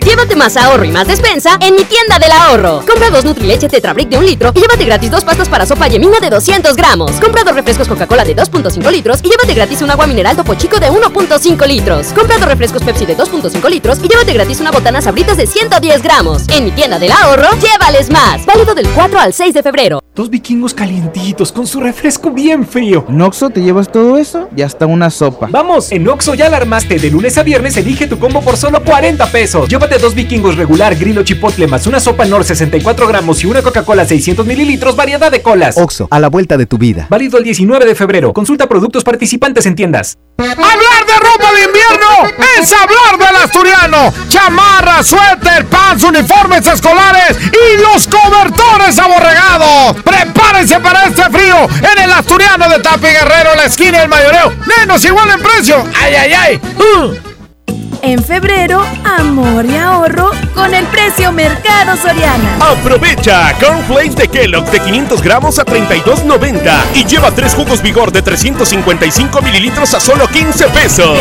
Llévate más ahorro y más despensa en mi tienda del ahorro. Compra dos Nutrileche Tetrabric de un litro y llévate gratis dos pastas para sopa yemina de 200 gramos. Compra dos refrescos Coca-Cola de 2.5 litros y llévate gratis un agua mineral Topo Chico de 1.5 litros. Compra dos refrescos Pepsi de 2.5 litros y llévate gratis una botana Sabritas de 110 gramos. En mi tienda del ahorro, llévales más. Válido del 4 al 6 de febrero. Dos vikingos calientitos con su refresco bien frío. ¿En te llevas todo eso? Y hasta una sopa. Vamos, en Oxxo ya la armaste. De lunes a viernes elige tu combo por solo 40 pesos. Llévate dos vikingos regular, grillo chipotle más una sopa Nor 64 gramos y una Coca-Cola 600 mililitros, variedad de colas. Oxo, a la vuelta de tu vida. Válido el 19 de febrero. Consulta productos participantes en tiendas. Hablar de ropa de invierno es hablar del asturiano. Chamarra, suéter, pants, uniformes escolares y los cobertores aborregados. Prepárense para este frío en el asturiano de Tapi Guerrero, la esquina del mayoreo. Menos igual en precio. ¡Ay, ay, ay! Uh. En febrero, amor y ahorro con el precio Mercado Soriana. Aprovecha Cornflakes de Kellogg's de 500 gramos a 32.90 y lleva tres jugos Vigor de 355 mililitros a solo 15 pesos.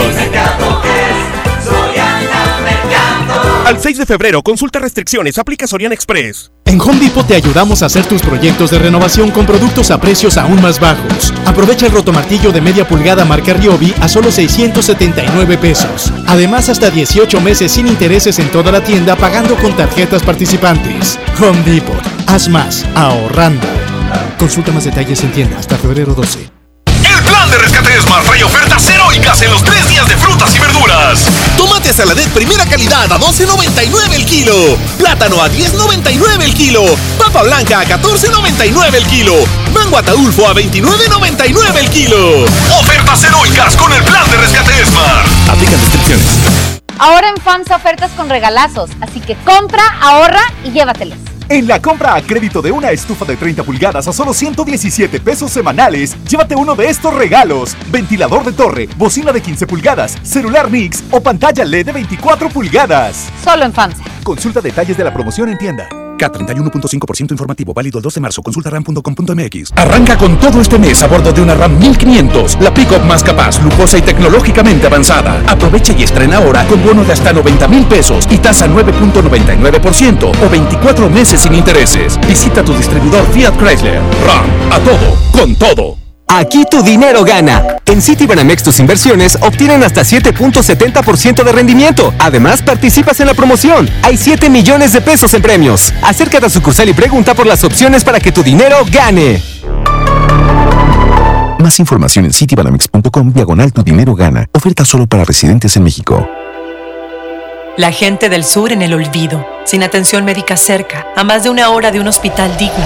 Al 6 de febrero, consulta restricciones, aplica Soriana Express. En Home Depot te ayudamos a hacer tus proyectos de renovación con productos a precios aún más bajos. Aprovecha el rotomartillo de media pulgada marca Ryobi a solo 679 pesos. Además, hasta 18 meses sin intereses en toda la tienda pagando con tarjetas participantes. Home Depot. Haz más, ahorrando. Consulta más detalles en tienda hasta febrero 12. Plan de rescate Smart trae ofertas heroicas en los tres días de frutas y verduras. Tomate saladet primera calidad a 12.99 el kilo. Plátano a 10.99 el kilo. Papa blanca a 14.99 el kilo. Mango ataulfo a 29.99 el kilo. Ofertas heroicas con el plan de rescate Smart. Aplican restricciones. Ahora en FAMSA ofertas con regalazos, así que compra, ahorra y llévatelos. En la compra a crédito de una estufa de 30 pulgadas a solo 117 pesos semanales, llévate uno de estos regalos: ventilador de torre, bocina de 15 pulgadas, celular Mix o pantalla LED de 24 pulgadas. Solo en FAMSA. Consulta detalles de la promoción en tienda. K31.5% informativo válido el 2 de marzo. Consulta ram.com.mx. Arranca con todo este mes a bordo de una RAM 1500, la pick-up más capaz, lujosa y tecnológicamente avanzada. Aprovecha y estrena ahora con bono de hasta 90 mil pesos y tasa 9.99% o 24 meses sin intereses. Visita tu distribuidor Fiat Chrysler. RAM, a todo, con todo. Aquí tu dinero gana. En Citibanamex tus inversiones obtienen hasta 7.70% de rendimiento. Además, participas en la promoción. Hay 7 millones de pesos en premios. Acércate a sucursal y pregunta por las opciones para que tu dinero gane. Más información en citibanamex.com diagonal tu dinero gana. Oferta solo para residentes en México. La gente del sur en el olvido, sin atención médica cerca, a más de una hora de un hospital digno.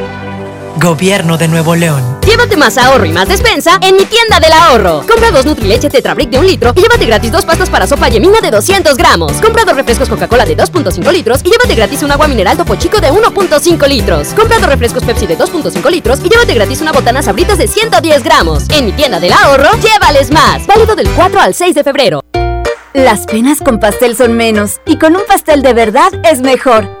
Gobierno de Nuevo León. Llévate más ahorro y más despensa en mi tienda del ahorro. Compra dos Nutrileche Tetra Brick de un litro y llévate gratis dos pastas para sopa yemina de 200 gramos. Compra dos refrescos Coca-Cola de 2.5 litros y llévate gratis un agua mineral Topo Chico de 1.5 litros. Compra dos refrescos Pepsi de 2.5 litros y llévate gratis una botana Sabritas de 110 gramos. En mi tienda del ahorro, llévales más. Válido del 4 al 6 de febrero. Las penas con pastel son menos y con un pastel de verdad es mejor.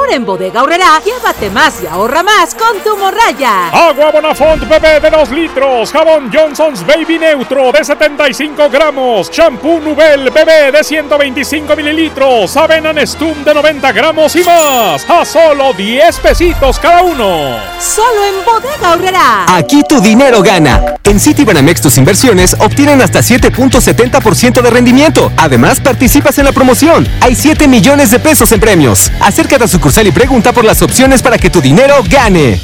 en Bodega Aurrera, llévate más y ahorra más con tu morraya. Agua Bonafont bebé de 2 litros, jabón Johnson's Baby Neutro de 75 gramos, shampoo Nubel bebé de 125 mililitros, avena Nestum de 90 gramos y más, a solo 10 pesitos cada uno. Solo en Bodega Aurrera. Aquí tu dinero gana. En Citibanamex tus inversiones obtienen hasta 7.70% de rendimiento. Además, participas en la promoción. Hay 7 millones de pesos en premios. Acércate a sucursal y pregunta por las opciones para que tu dinero gane.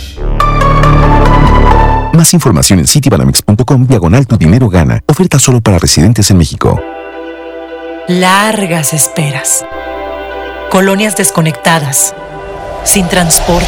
Más información en citibanamex.com diagonal tu dinero gana. Oferta solo para residentes en México. Largas esperas. Colonias desconectadas. Sin transporte.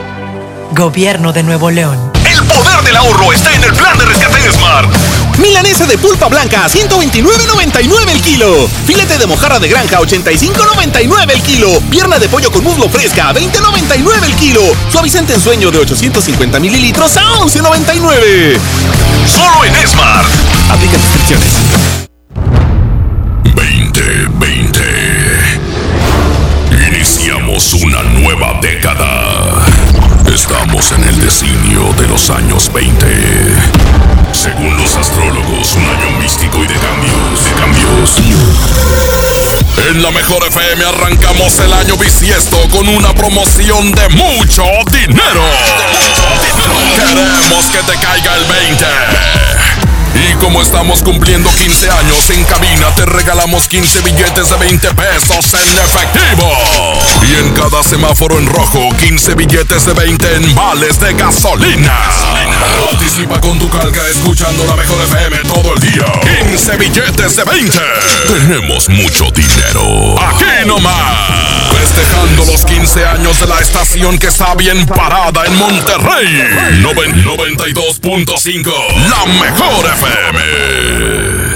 Gobierno de Nuevo León. El poder del ahorro está en el plan de rescate de Smart. Milanesa de pulpa blanca a 129.99 el kilo. Filete de mojarra de granja a 85.99 el kilo. Pierna de pollo con muslo fresca a 20.99 el kilo. Suavizante en sueño de 850 mililitros a 11.99. Solo en Smart. Aplica restricciones. 2020. Iniciamos una nueva década. Estamos en el designio de los años 20. Según los astrólogos, un año místico y de cambios, de cambios. En la mejor FM arrancamos el año bisiesto con una promoción de mucho dinero. Queremos que te caiga el 20. Y como estamos cumpliendo 15 años en cabina, te regalamos 15 billetes de 20 pesos en efectivo. Cada semáforo en rojo, 15 billetes de 20 en vales de gasolina. Participa con tu calca escuchando la mejor FM todo el día. 15 billetes de 20. Tenemos mucho dinero. Aquí nomás. Festejando los 15 años de la estación que está bien parada en Monterrey. Noven- 92.5. La mejor FM.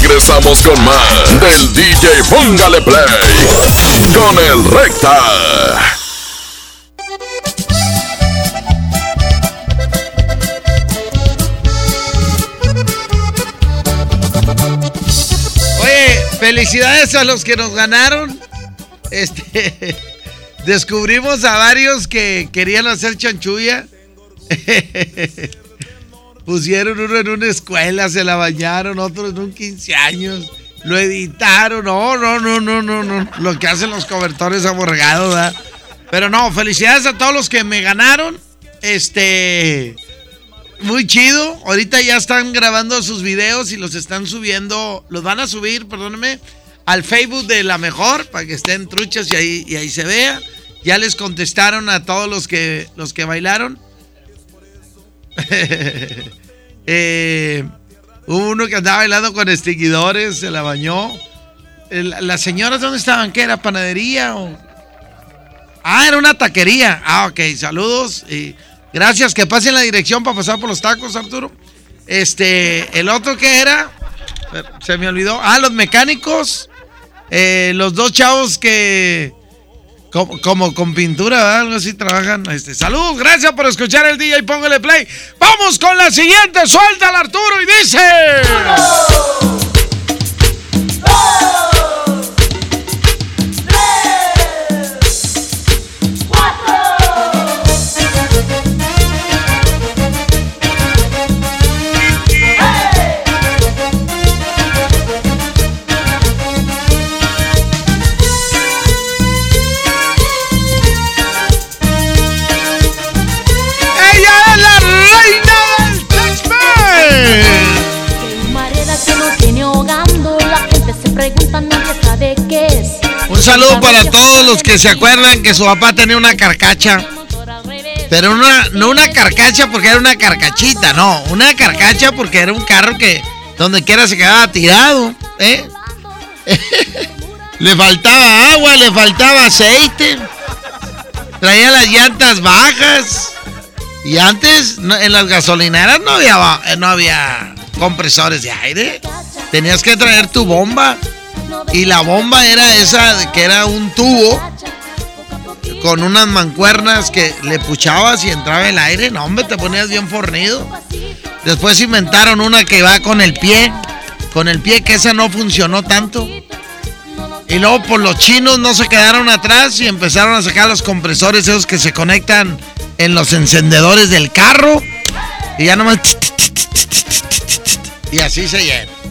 Regresamos con más del DJ Póngale Play con el Recta. Oye, felicidades a los que nos ganaron. Este, descubrimos a varios que querían hacer chanchulla. Pusieron uno en una escuela, se la bañaron, otro en un 15 años. Lo editaron. No, no, no, no, no, no. Lo que hacen los cobertores aborregados, ¿verdad? Pero no, felicidades a todos los que me ganaron. Este. Muy chido. Ahorita ya están grabando sus videos y los están subiendo. Los van a subir, perdónenme, al Facebook de la mejor para que estén truchas y ahí, y ahí se vea. Ya les contestaron a todos los que, los que bailaron. Eh, uno que andaba bailando con extinguidores, se la bañó. ¿Las señoras dónde estaban? ¿Qué era? ¿Panadería? Ah, era una taquería. Ah, ok, saludos. Gracias, que pasen la dirección para pasar por los tacos, Arturo. Este, el otro que era, se me olvidó. Ah, los mecánicos. Eh, los dos chavos que, como, con pintura, ¿verdad? algo así trabajan. Este, saludos, gracias por escuchar el día y póngale play. Vamos con la siguiente, suelta al Arturo y dice. Saludo para todos los que se acuerdan que su papá tenía una carcacha. Pero una, no una carcacha porque era una carcachita, no. Una carcacha porque era un carro que donde quiera se quedaba tirado. ¿eh? le faltaba agua, le faltaba aceite. Traía las llantas bajas. Y antes en las gasolineras no había, no había compresores de aire. Tenías que traer tu bomba. Y la bomba era esa que era un tubo con unas mancuernas que le puchabas y entraba el aire. No, hombre, te ponías bien fornido. Después inventaron una que va con el pie. Con el pie, que esa no funcionó tanto. Y luego por los chinos no se quedaron atrás y empezaron a sacar los compresores esos que se conectan en los encendedores del carro. Y ya nomás... Y así se llena.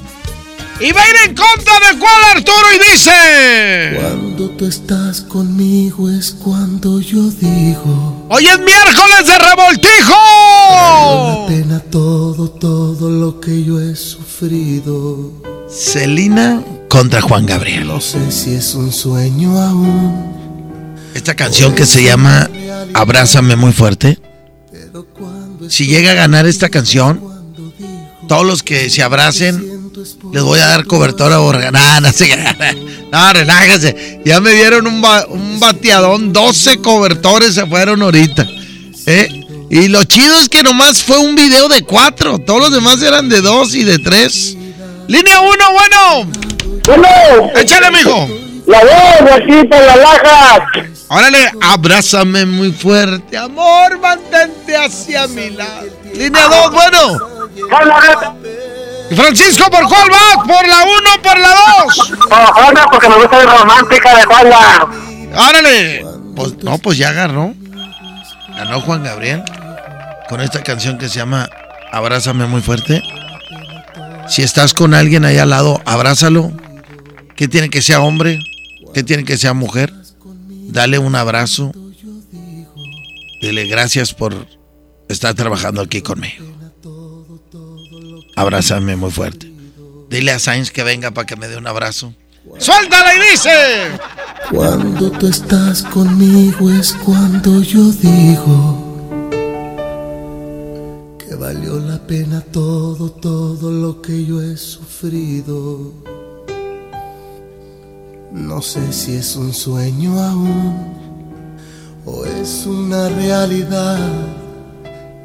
Y va a ir en contra de cuál Arturo y dice... Cuando tú estás conmigo es cuando yo digo. Hoy es miércoles de revoltijo. La pena todo, todo lo que yo he sufrido. Celina contra Juan Gabriel. No sé si es un sueño aún. Esta canción que se llama Abrázame muy fuerte. Si llega a ganar esta canción, todos los que se abracen, les voy a dar cobertura borgana. No, no, se crean. no, relájese. Ya me dieron un, ba- un bateadón, 12 cobertores se fueron ahorita. ¿eh? Y lo chido es que nomás fue un video de cuatro. Todos los demás eran de dos y de tres. Línea uno, bueno. Bueno. Échale, mijo. La voz aquí por las lajas. Órale, abrázame muy fuerte, amor, mantente hacia mi lado. Línea 2, bueno. ¿Y Francisco, ¿por cuál va? ¿Por la 1 o por la 2? Juana, porque me gusta la romántica de Juana. Órale. Pues, no, pues ya agarró. Ganó Juan Gabriel con esta canción que se llama Abrázame muy fuerte. Si estás con alguien ahí al lado, abrázalo. ¿Qué tiene que sea hombre? ¿Qué tiene que sea mujer? Dale un abrazo. Dile gracias por estar trabajando aquí conmigo. Abrázame muy fuerte. Dile a Sainz que venga para que me dé un abrazo. ¡Suéltala y dice! Cuando tú estás conmigo es cuando yo digo que valió la pena todo, todo lo que yo he sufrido. No sé si es un sueño aún o es una realidad.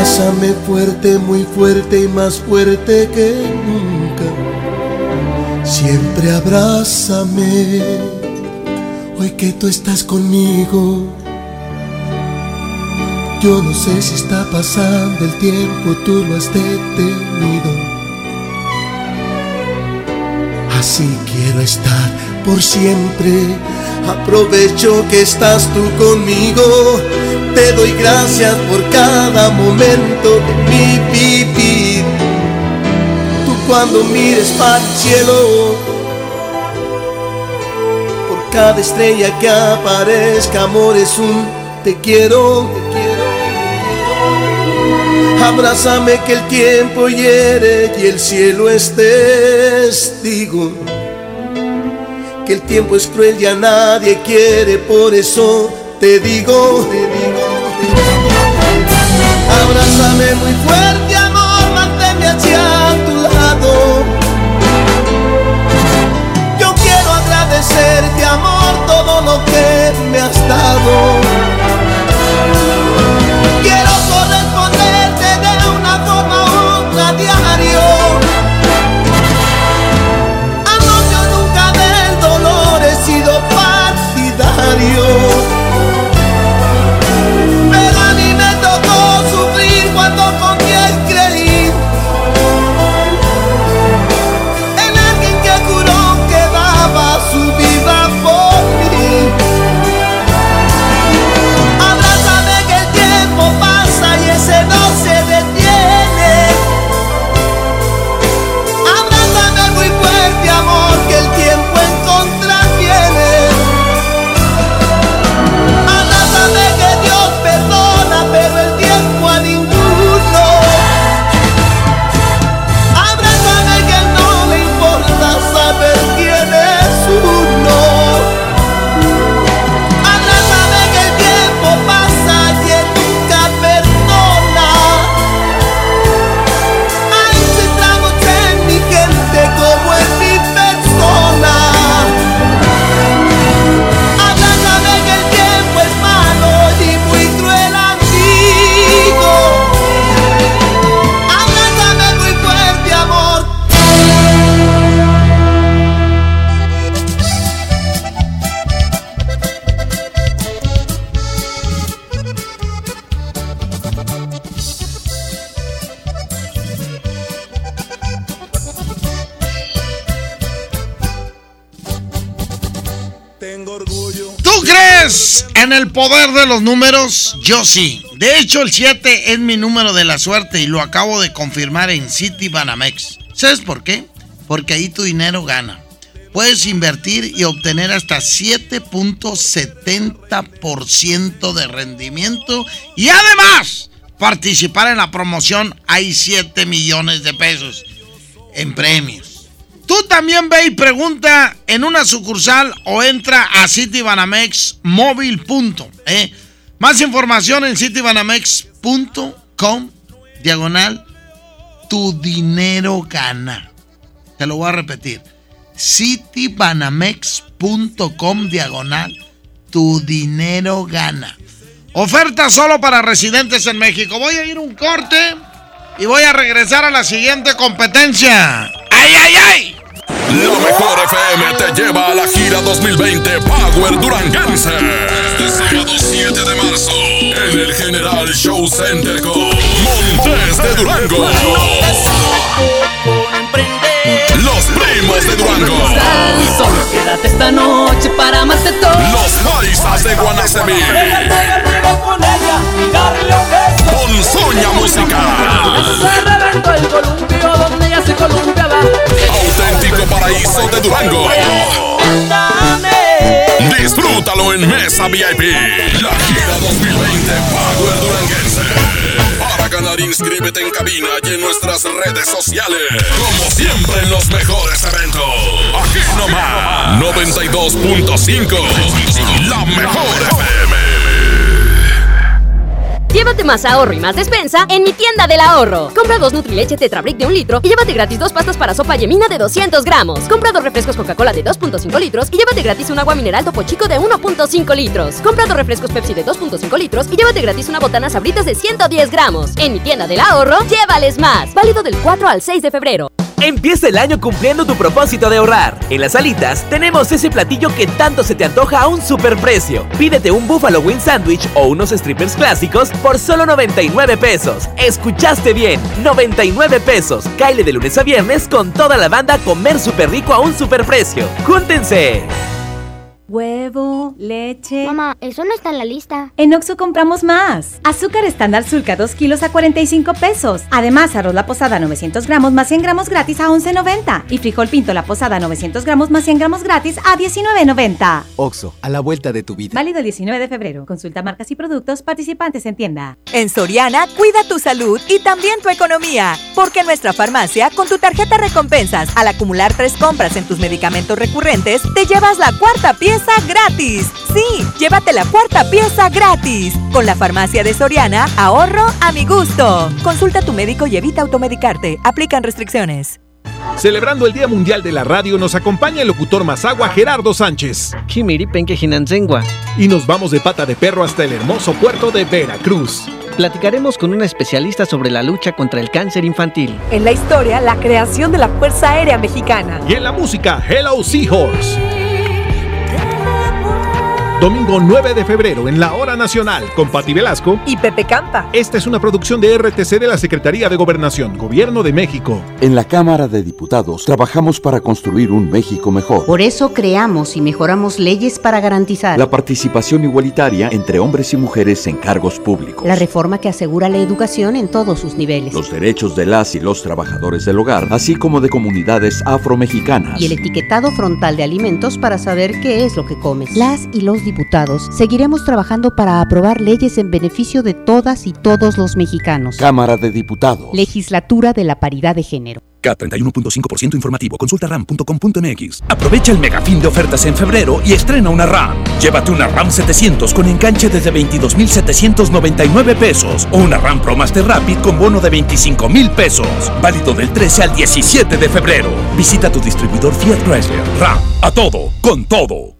Abrázame fuerte, muy fuerte y más fuerte que nunca. Siempre abrázame, hoy que tú estás conmigo. Yo no sé si está pasando el tiempo, tú lo has detenido. Así quiero estar por siempre. Aprovecho que estás tú conmigo te doy gracias por cada momento de mi vivir. Tú cuando mires para el cielo, por cada estrella que aparezca, amor es un te quiero, te quiero. Abrázame que el tiempo hiere y el cielo es testigo. El tiempo es cruel y a nadie quiere, por eso te digo, te digo, abrázame muy fuerte, amor, manténme hacia tu lado. Yo quiero agradecerte, amor, todo lo que me has dado. El poder de los números? Yo sí. De hecho, el 7 es mi número de la suerte y lo acabo de confirmar en City Banamex. ¿Sabes por qué? Porque ahí tu dinero gana. Puedes invertir y obtener hasta 7.70% de rendimiento y además participar en la promoción hay 7 millones de pesos en premios. Tú también ve y pregunta en una sucursal o entra a Citibanamex móvil. ¿eh? Más información en citibanamex.com diagonal tu dinero gana. Te lo voy a repetir. citibanamex.com diagonal. Tu dinero gana. Oferta solo para residentes en México. Voy a ir un corte y voy a regresar a la siguiente competencia. ¡Ay, ay, ay! La mejor FM te lleva a la gira 2020 Power Duranguense. Este sábado 7 de marzo en el General Show Center con Montes de Durango. Los primos de Durango. Solo quédate esta noche para amarte todo. Los paisas de Guanacemí. Ponzoña Musical. Se reventó el columpio donde ella se columpiaba. Auténtico paraíso de Durango. Disfrútalo en Mesa VIP. La gira 2020 Power Duranguense. Para ganar, inscríbete en cabina y en nuestras redes sociales. Como siempre en los mejores eventos. Aquí nomás. 92.5. La mejor FM. Llévate más ahorro y más despensa en mi tienda del ahorro. Compra dos Nutrileche Tetra Brick de un litro y llévate gratis dos pastas para sopa yemina de 200 gramos. Compra dos refrescos Coca-Cola de 2.5 litros y llévate gratis un agua mineral Topo Chico de 1.5 litros. Compra dos refrescos Pepsi de 2.5 litros y llévate gratis una botana Sabritas de 110 gramos. En mi tienda del ahorro, llévales más. Válido del 4 al 6 de febrero. Empieza el año cumpliendo tu propósito de ahorrar. En las alitas tenemos ese platillo que tanto se te antoja a un superprecio. Pídete un Buffalo Wing Sandwich o unos strippers clásicos por solo 99 pesos. Escuchaste bien, 99 pesos. Caile de lunes a viernes con toda la banda comer súper rico a un superprecio. ¡Júntense! Huevo, leche. Mamá, eso no está en la lista. En Oxo compramos más. Azúcar estándar Sulca 2 kilos a 45 pesos. Además, arroz la posada 900 gramos más 100 gramos gratis a 11.90. Y frijol pinto la posada 900 gramos más 100 gramos gratis a 19.90. Oxo, a la vuelta de tu vida. Válido el 19 de febrero. Consulta marcas y productos participantes en tienda. En Soriana, cuida tu salud y también tu economía. Porque en nuestra farmacia, con tu tarjeta recompensas, al acumular tres compras en tus medicamentos recurrentes, te llevas la cuarta pieza gratis. Sí, llévate la cuarta pieza gratis. Con la farmacia de Soriana, ahorro a mi gusto. Consulta a tu médico y evita automedicarte. Aplican restricciones. Celebrando el Día Mundial de la Radio nos acompaña el locutor Mazagua Gerardo Sánchez. Y nos vamos de pata de perro hasta el hermoso puerto de Veracruz. Platicaremos con una especialista sobre la lucha contra el cáncer infantil. En la historia, la creación de la Fuerza Aérea Mexicana. Y en la música, Hello Seahorse. Domingo 9 de febrero en la Hora Nacional con Pati Velasco y Pepe Campa. Esta es una producción de RTC de la Secretaría de Gobernación, Gobierno de México. En la Cámara de Diputados trabajamos para construir un México mejor. Por eso creamos y mejoramos leyes para garantizar la participación igualitaria entre hombres y mujeres en cargos públicos. La reforma que asegura la educación en todos sus niveles. Los derechos de las y los trabajadores del hogar, así como de comunidades afromexicanas. Y el etiquetado frontal de alimentos para saber qué es lo que comes. Las y los diputados, seguiremos trabajando para aprobar leyes en beneficio de todas y todos los mexicanos. Cámara de Diputados. Legislatura de la Paridad de Género. K31.5% informativo. Consulta ram.com.mx. Aprovecha el megafín de ofertas en febrero y estrena una RAM. Llévate una RAM 700 con enganche desde 22,799 pesos o una RAM Pro Master Rapid con bono de 25,000 pesos. Válido del 13 al 17 de febrero. Visita tu distribuidor Fiat Chrysler. RAM. A todo, con todo.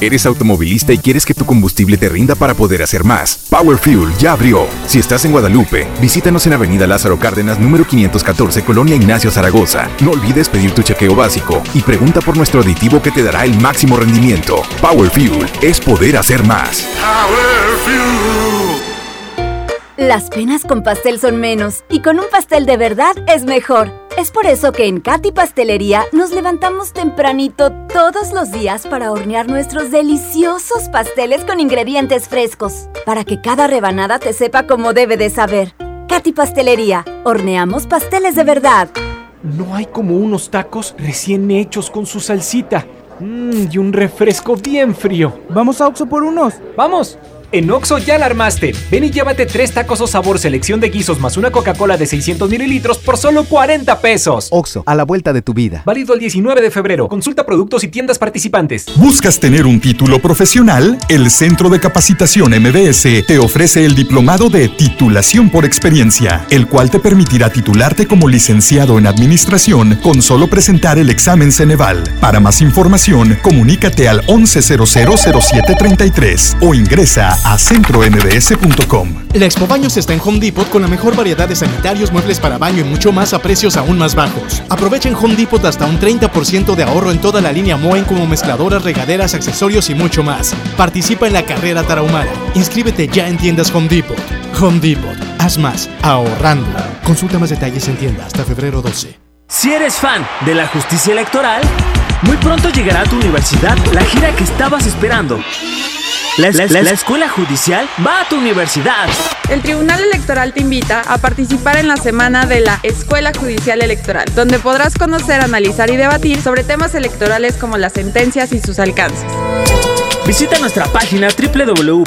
¿Eres automovilista y quieres que tu combustible te rinda para poder hacer más? Power Fuel ya abrió. Si estás en Guadalupe, visítanos en Avenida Lázaro Cárdenas, número 514, Colonia Ignacio Zaragoza. No olvides pedir tu chequeo básico y pregunta por nuestro aditivo que te dará el máximo rendimiento. Power Fuel es poder hacer más. Power Fuel. Las penas con pastel son menos y con un pastel de verdad es mejor. Es por eso que en Katy Pastelería nos levantamos tempranito todos los días para hornear nuestros deliciosos pasteles con ingredientes frescos, para que cada rebanada te sepa como debe de saber. Katy Pastelería, horneamos pasteles de verdad. No hay como unos tacos recién hechos con su salsita. Mmm, y un refresco bien frío. Vamos a Oxo por unos. ¡Vamos! En Oxo ya la armaste. Ven y llévate tres tacos o sabor selección de guisos más una Coca-Cola de 600 mililitros por solo 40 pesos. Oxo, a la vuelta de tu vida. Válido el 19 de febrero. Consulta productos y tiendas participantes. ¿Buscas tener un título profesional? El Centro de Capacitación MBS te ofrece el diplomado de titulación por experiencia, el cual te permitirá titularte como licenciado en administración con solo presentar el examen Ceneval. Para más información, comunícate al 11000733 o ingresa a centrombs.com. La Expo Baños está en Home Depot con la mejor variedad de sanitarios, muebles para baño y mucho más a precios aún más bajos. Aprovecha en Home Depot hasta un 30% de ahorro en toda la línea Moen como mezcladoras, regaderas, accesorios y mucho más. Participa en la carrera Tarahumara. Inscríbete ya en tiendas Home Depot. Home Depot. Haz más ahorrando. Consulta más detalles en tienda hasta febrero 12. Si eres fan de la justicia electoral, muy pronto llegará a tu universidad la gira que estabas esperando. La, la- la escuela judicial va a tu universidad. El Tribunal Electoral te invita a participar en la semana de la Escuela Judicial Electoral, donde podrás conocer, analizar y debatir sobre temas electorales como las sentencias y sus alcances. Visita nuestra página www.te.gov.mx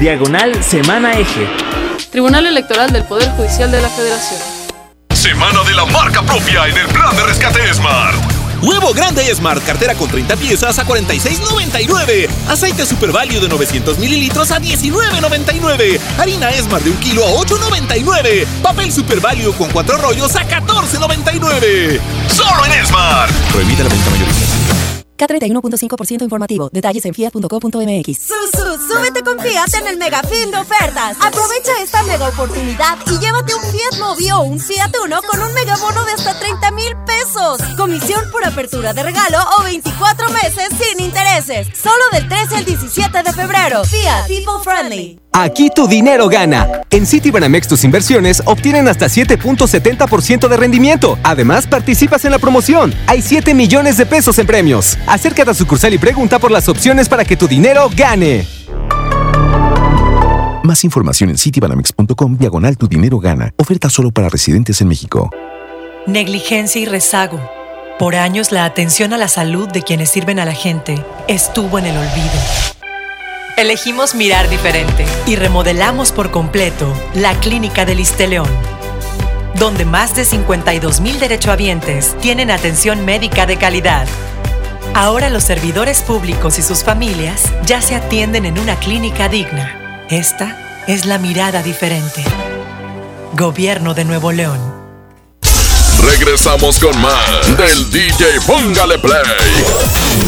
diagonal semana eje. Tribunal Electoral del Poder Judicial de la Federación. Semana de la marca propia en el plan de rescate Smart. Huevo grande Smart, cartera con 30 piezas a 46.99. Aceite Super Value de 900 mililitros a 19.99. Harina Smart de un kilo a 8.99. Papel Super Value con cuatro rollos a 14.99. Solo en Smart. Prohibida la venta mayorista. K31.5% informativo. Detalles en fiat.co.mx. Susu, súbete con Fiat en el mega fin de ofertas. Aprovecha esta mega oportunidad y llévate un Fiat Mobi o un Fiat Uno con un mega bono de hasta 30 mil pesos. Comisión por apertura de regalo o 24 meses sin intereses. Solo del 13 al 17 de febrero. Fiat People Friendly. Aquí tu dinero gana. En Citibanamex tus inversiones obtienen hasta 7.70% de rendimiento. Además, participas en la promoción. Hay 7 millones de pesos en premios. Acércate a sucursal y pregunta por las opciones para que tu dinero gane. Más información en citibanamex.com diagonal tu dinero gana. Oferta solo para residentes en México. Negligencia y rezago. Por años la atención a la salud de quienes sirven a la gente estuvo en el olvido. Elegimos mirar diferente y remodelamos por completo la Clínica del León, donde más de 52 mil derechohabientes tienen atención médica de calidad. Ahora los servidores públicos y sus familias ya se atienden en una clínica digna. Esta es la mirada diferente. Gobierno de Nuevo León. Regresamos con más del DJ Póngale Play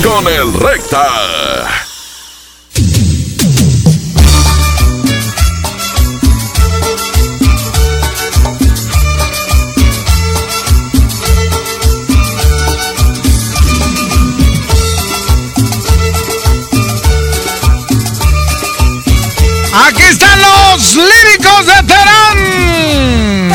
con el Recta. Líricos de Terán.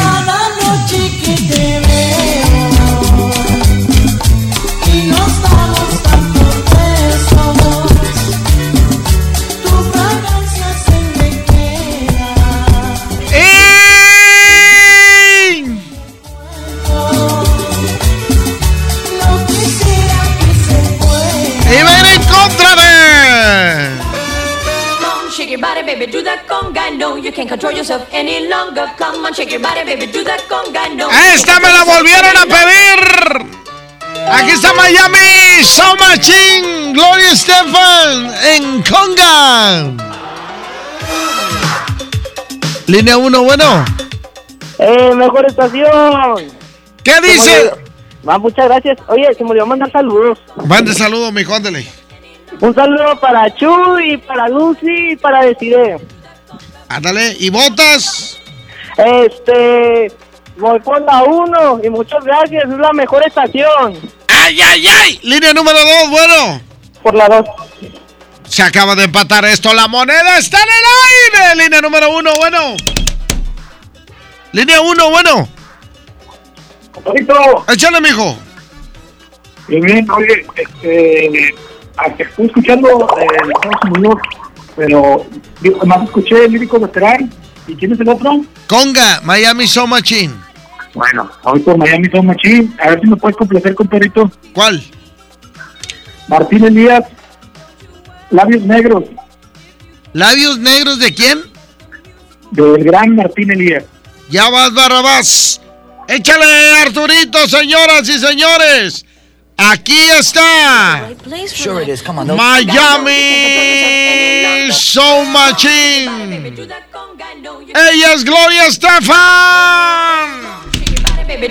Body, baby, do that conga. No, you can't control yourself any longer. Come on, shake your body, baby, do that conga. No. Esta me la volvieron a pedir. Aquí está Miami, So Machine, Gloria Estefan en Conga. Línea 1, bueno. Eh, mejor estación. ¿Qué dice? Va, muchas gracias. Oye, se me olvidó mandar saludos. Mande saludo, mijo, ándale. Un saludo para Chuy, para Lucy y para Desiree. Ándale, ¿y botas? Este, voy por la 1 y muchas gracias, es la mejor estación. ¡Ay, ay, ay! Línea número 2, bueno. Por la 2. Se acaba de empatar esto. La moneda está en el aire. Línea número uno, bueno. Línea uno, bueno. Compadrito. Échale, mijo. Bien, bien, oye, este, estoy escuchando eh, pero además escuché el lírico veterano. ¿Y quién es el otro? Conga, Miami So Machine. Bueno, hoy por Miami son machín. A ver si me puedes complacer, compadrito. ¿Cuál? Martín Elías, Labios Negros, ¿Labios negros de quién? del gran Martín Elías. Ya vas, Barrabás. Échale, Arturito, señoras y señores. Aquí está. Sure it is. Come on. don't- Miami So Machine. Ella es Gloria Estefan. Baby,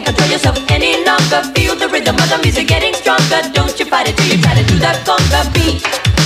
can't control yourself any longer. Feel the rhythm of the music getting stronger. Don't you fight it till you try to do that conga beat.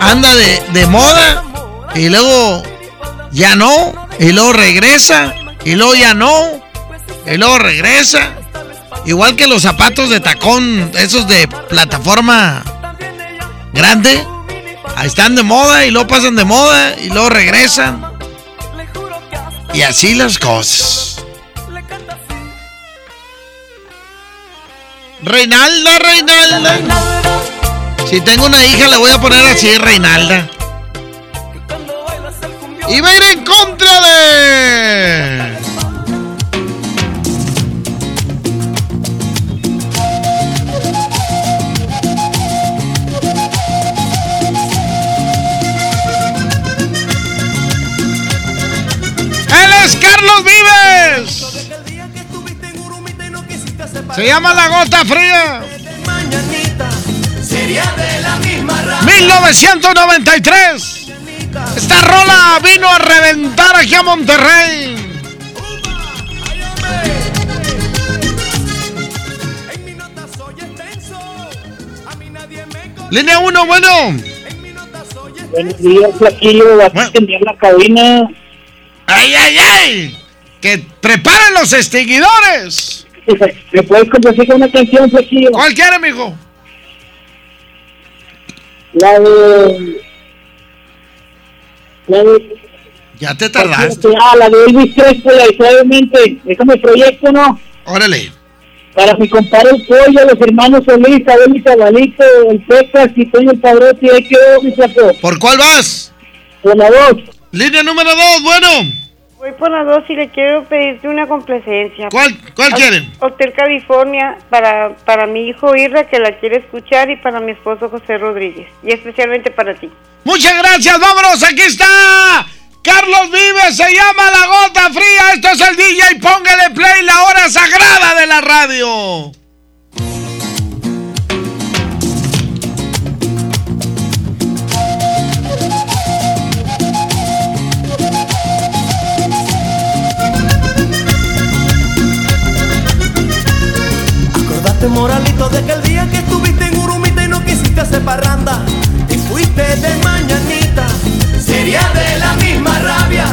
Anda de, moda y luego ya no, y luego regresa, y luego ya no, y luego regresa. Igual que los zapatos de tacón, esos de plataforma grande, están de moda y luego pasan de moda y luego regresan. Y así las cosas. Reinalda, Reinalda. Si tengo una hija, le voy a poner así, Reinalda. Y va a ir en contra de. Él es Carlos Vives. Se llama La Gota Fría. 1993. Esta rola vino a reventar aquí a Monterrey. Línea 1, bueno. Buenos días, Flaquillo. Aquí en la cabina. ¡Ay, ay, ay! ¡Que preparen los extinguidores! ¿Me puedes complacer con una canción, Flaquillo? ¿Cuál quiere, mijo? La de... La de... Ya te tardaste. Ah, la de Elvis Crespo, la de Suavemente. Déjame proyecto, ¿no? Órale. Para mi compadre el pollo, los hermanos Solís, Abel y Cabalito, el Pecas y Toño el Padrote, ahí quedó mi flaco. ¿Por cuál vas? Por la dos. Línea número 2, bueno. Voy por la dos y le quiero pedirte una complacencia. ¿Cuál, cuál quieren? Hotel California para, para mi hijo Irra que la quiere escuchar y para mi esposo José Rodríguez. Y especialmente para ti. Muchas gracias, vámonos, aquí está. Carlos Vives, se llama La Gota Fría. Esto es el DJ, póngale play, la hora sagrada de la radio. Acordate, moralito, de que el día que estuviste en Urumita y no quisiste hacer parranda, te fuiste de mañanita. Sería de la misma rabia.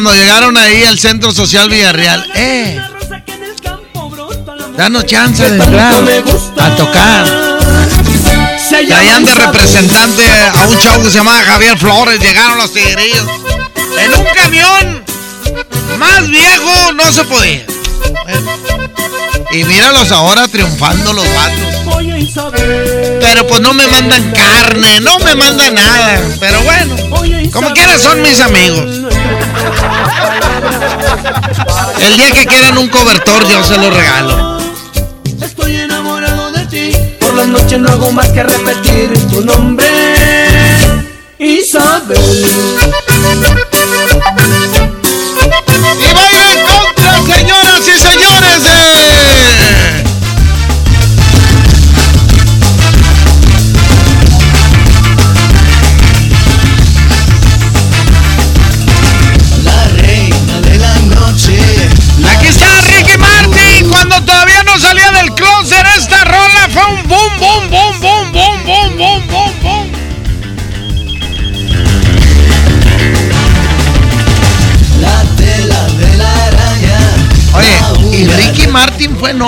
Cuando llegaron ahí al Centro Social Villarreal. ¡Eh! Danos chance de entrar a tocar. Traían de representante a un chavo que se llamaba Javier Flores. Llegaron los tigrillos. En un camión más viejo no se podía. Y míralos ahora triunfando los vatos. Pero pues no me mandan carne, no me mandan nada. Pero bueno, como quiera son mis amigos. El día que quieran un cobertor yo se lo regalo. Estoy enamorado de ti. Por las noches no hago más que repetir tu nombre. Isabel.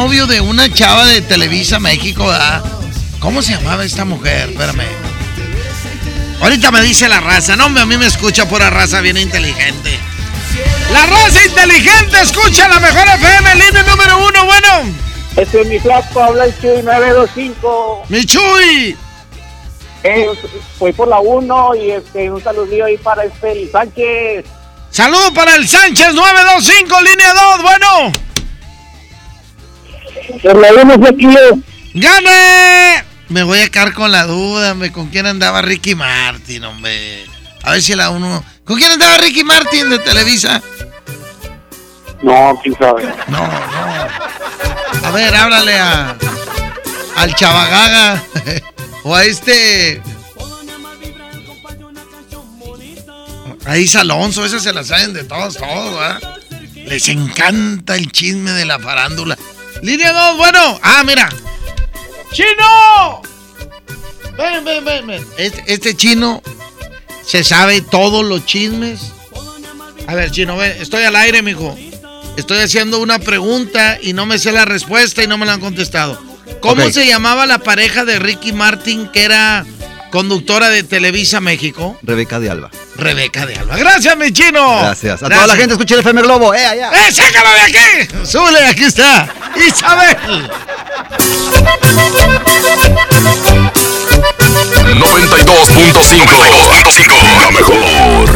Novio de una chava de Televisa México, ¿verdad? ¿Cómo se llamaba esta mujer? Espérame. Ahorita me dice la raza. No, a mí me escucha pura raza bien inteligente. La raza inteligente escucha la mejor FM, línea número uno, bueno. Este es mi flaco, habla el Chuy 925. ¡Mi Chuy! Eh, fui por la 1 y este, un saludillo ahí para este el Sánchez. Saludo para el Sánchez 925, línea 2, bueno. Por la 1 es aquí. ¡Gane! Me voy a quedar con la duda, hombre. ¿Con quién andaba Ricky Martin, hombre? A ver si la uno. ¿Con quién andaba Ricky Martin de Televisa? No, quién sabe. No, no. A ver, háblale a. Al Chavagaga. o a este. A Isa Alonso, esas se las saben de todos, todos, ¿verdad? Les encanta el chisme de la farándula. Línea 2, bueno. Ah, mira. ¡Chino! Ven, ven, ven, ven. Este, este chino se sabe todos los chismes. A ver, chino, ven, estoy al aire, mijo. Estoy haciendo una pregunta y no me sé la respuesta y no me la han contestado. ¿Cómo se llamaba la pareja de Ricky Martin que era conductora de Televisa México? Rebeca de Alba. Rebeca de Alba. Gracias, mi chino. Gracias. A toda la gente escucha el FM Globo. ¡Eh, allá! ¡Eh, sácalo de aquí! ¡Súbele, aquí está! ¡Isabel! 92.5. La mejor.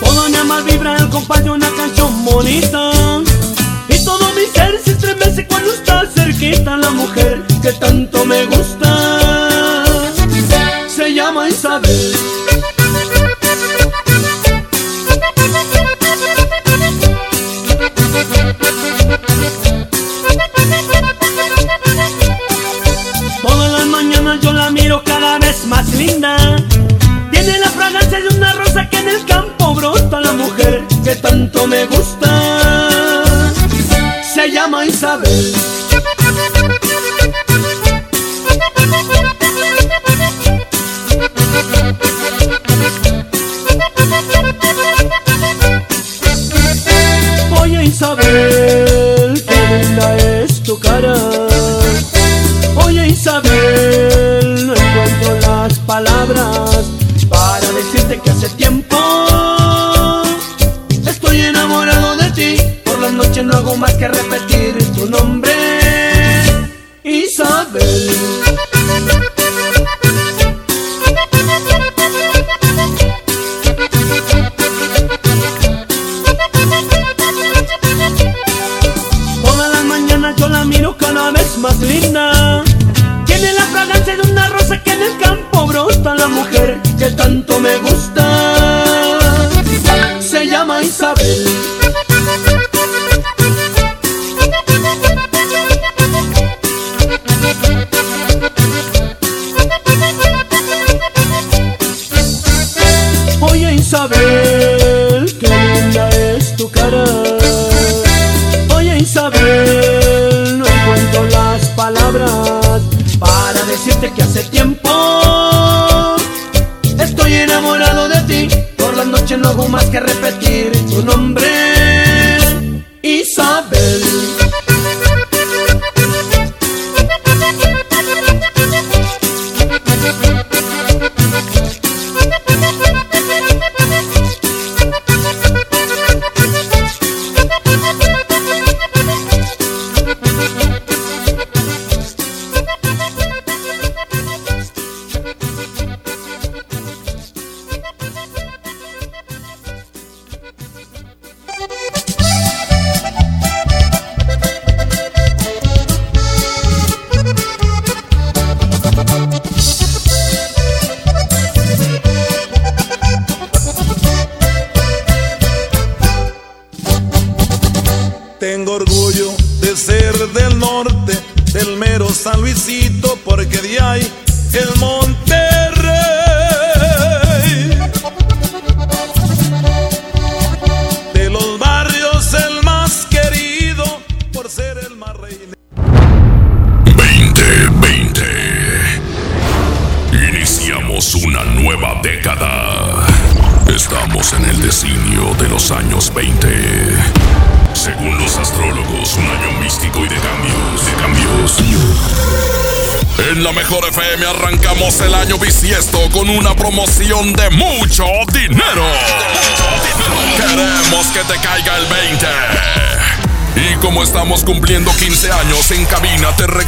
Toda mi alma vibra al compás de una canción bonita. Y todo mi ser se estremece cuando está cerquita la mujer que tanto me gusta. Isabel. Todas las mañanas yo la miro cada vez más linda. Tiene la fragancia de una rosa que en el campo brota la mujer que tanto me gusta. Se llama Isabel. Isabel, qué linda es tu cara. Oye Isabel, no encuentro las palabras para decirte que hace tiempo estoy enamorado de ti. Por las noches no hago más que repetir tu nombre, saber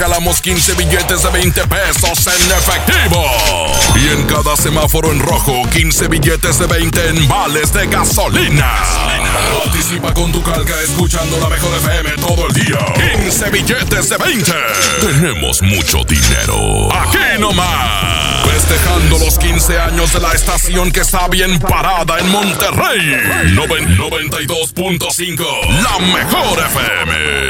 regalamos 15 billetes de 20 pesos en efectivo. Y en cada semáforo en rojo, 15 billetes de 20 en vales de gasolina. Participa con tu calca escuchando la mejor FM todo el día. 15 billetes de 20. Tenemos mucho dinero. Aquí nomás. Festejando los 15 años de la estación que está bien parada en Monterrey. Noven- 92.5. La mejor FM.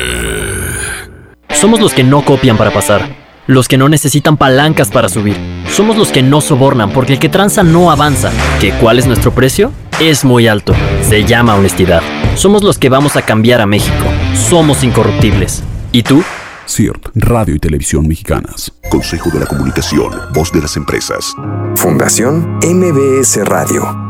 Somos los que no copian para pasar, los que no necesitan palancas para subir. Somos los que no sobornan porque el que tranza no avanza. ¿Que cuál es nuestro precio? Es muy alto. Se llama honestidad. Somos los que vamos a cambiar a México. Somos incorruptibles. ¿Y tú? CIRT, Radio y Televisión Mexicanas. Consejo de la Comunicación, voz de las empresas. Fundación MBS Radio.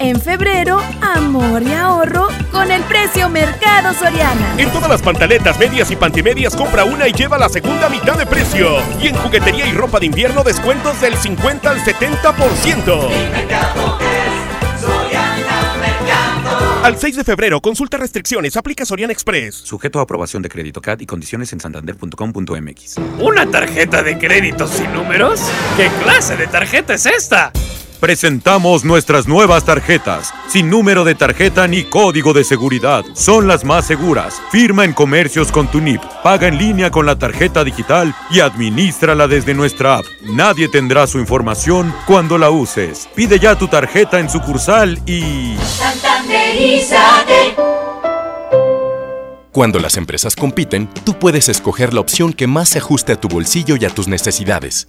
En febrero, amor y ahorro con el precio Mercado Soriana. En todas las pantaletas, medias y pantimedias compra una y lleva la segunda mitad de precio. Y en juguetería y ropa de invierno descuentos del 50 al 70%. Al 6 de febrero, consulta restricciones, aplica Soriana Express. Sujeto a aprobación de crédito CAT y condiciones en santander.com.mx. ¿Una tarjeta de crédito sin números? ¿Qué clase de tarjeta es esta? Presentamos nuestras nuevas tarjetas, sin número de tarjeta ni código de seguridad. Son las más seguras. Firma en comercios con tu NIP, paga en línea con la tarjeta digital y administrala desde nuestra app. Nadie tendrá su información cuando la uses. Pide ya tu tarjeta en sucursal y... Santanderízate. Cuando las empresas compiten, tú puedes escoger la opción que más se ajuste a tu bolsillo y a tus necesidades.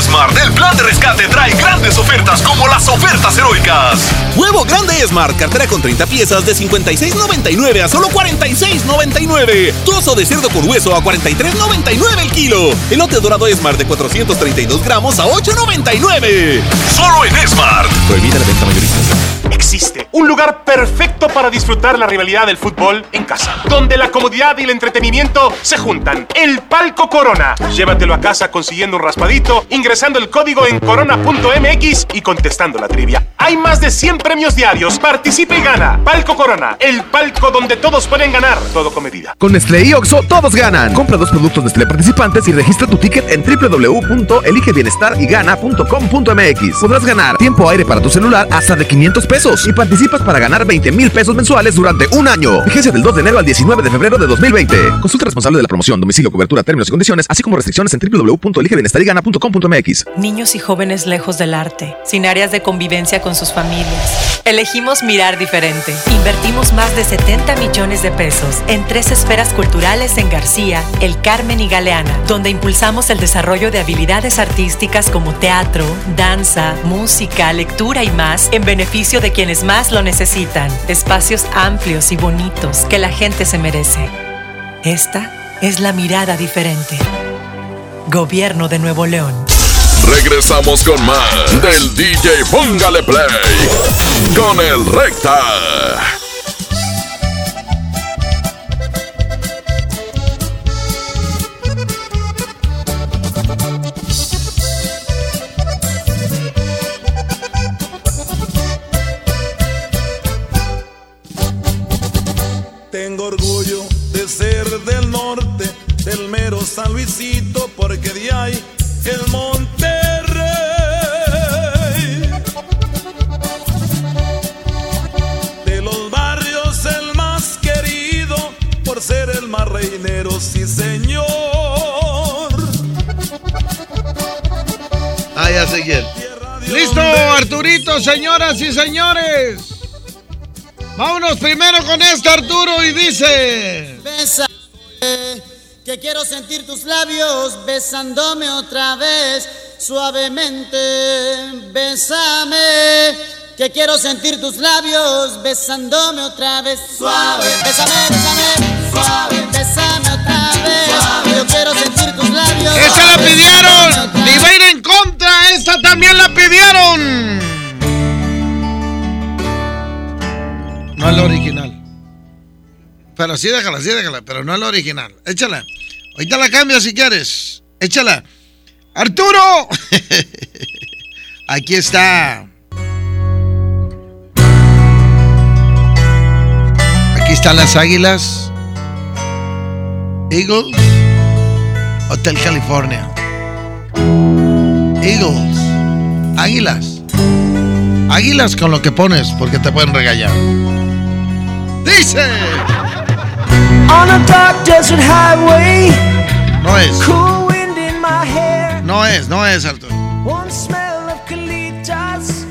Smart, el plan de rescate trae grandes ofertas como las ofertas heroicas. Huevo grande Smart, cartera con 30 piezas de 56.99 a solo 46.99. Trozo de cerdo con hueso a 43.99 el kilo. Elote dorado Smart de 432 gramos a 8.99. Solo en Smart. Prohibida la venta mayorista. Un lugar perfecto para disfrutar la rivalidad del fútbol en casa. Donde la comodidad y el entretenimiento se juntan. El Palco Corona. Llévatelo a casa consiguiendo un raspadito, ingresando el código en corona.mx y contestando la trivia. Hay más de 100 premios diarios. Participa y gana. Palco Corona. El palco donde todos pueden ganar. Todo con medida. Con Nestlé y Oxo, todos ganan. Compra dos productos Nestlé participantes y registra tu ticket en www.eligebienestarygana.com.mx. Podrás ganar tiempo aire para tu celular hasta de 500 pesos y participas para ganar 20 mil pesos mensuales durante un año. Vigencia del 2 de enero al 19 de febrero de 2020. Consulta responsable de la promoción, domicilio, cobertura, términos y condiciones, así como restricciones en www.eligebienestarygana.com.mx. Niños y jóvenes lejos del arte, sin áreas de convivencia con sus familias. Elegimos mirar diferente. Invertimos más de 70 millones de pesos en tres esferas culturales en García, El Carmen y Galeana, donde impulsamos el desarrollo de habilidades artísticas como teatro, danza, música, lectura y más en beneficio de quienes más lo necesitan. Espacios amplios y bonitos que la gente se merece. Esta es la mirada diferente. Gobierno de Nuevo León. Regresamos con más del DJ Póngale Play con el Recta. Quién. Listo, Arturito, señoras y señores. Vámonos primero con este Arturo y dice. Bésame, que quiero sentir tus labios besándome otra vez suavemente. Bésame, que quiero sentir tus labios besándome otra vez suave. Bésame, bésame, suave. Bésame otra vez. Yo quiero sentir tus labios. ¡Esa la pidieron! ¡Ni va a ir en contra! ¡Esta también la pidieron! No es la original. Pero sí déjala, sí déjala, pero no es la original. Échala. Ahorita la cambio si quieres. Échala. ¡Arturo! Aquí está. Están las águilas. Eagles. Hotel California. Eagles. Águilas. Águilas con lo que pones porque te pueden regañar. Dice. On a dark desert highway, No es. cool wind in my hair, No es, no es, Arturo. one smell of colitas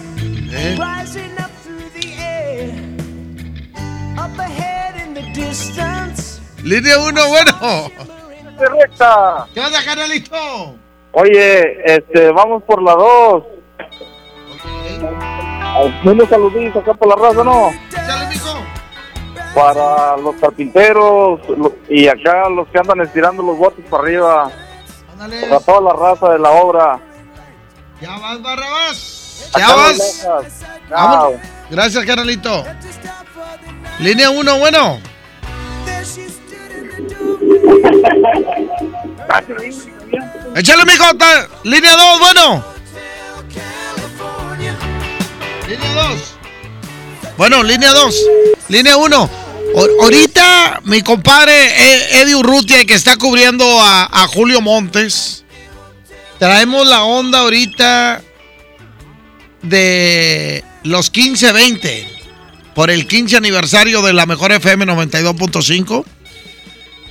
¿Eh? Línea 1, bueno. Recta. ¿Qué onda, canalito? Oye, este, vamos por la 2. Unos saluditos acá por la raza, ¿no? Para los carpinteros y acá los que andan estirando los botes para arriba. Para toda la raza de la obra. Ya vas, Barrabás. Ya vas. Gracias, canalito. Línea 1, bueno. Échale, mijo. Línea 2, bueno. Línea 2. Bueno, línea 2. Línea 1. Ahorita mi compadre E- Eddie Urrutia, que está cubriendo a, a Julio Montes, traemos la onda ahorita de los 15-20 por el 15 aniversario de la mejor FM 92.5.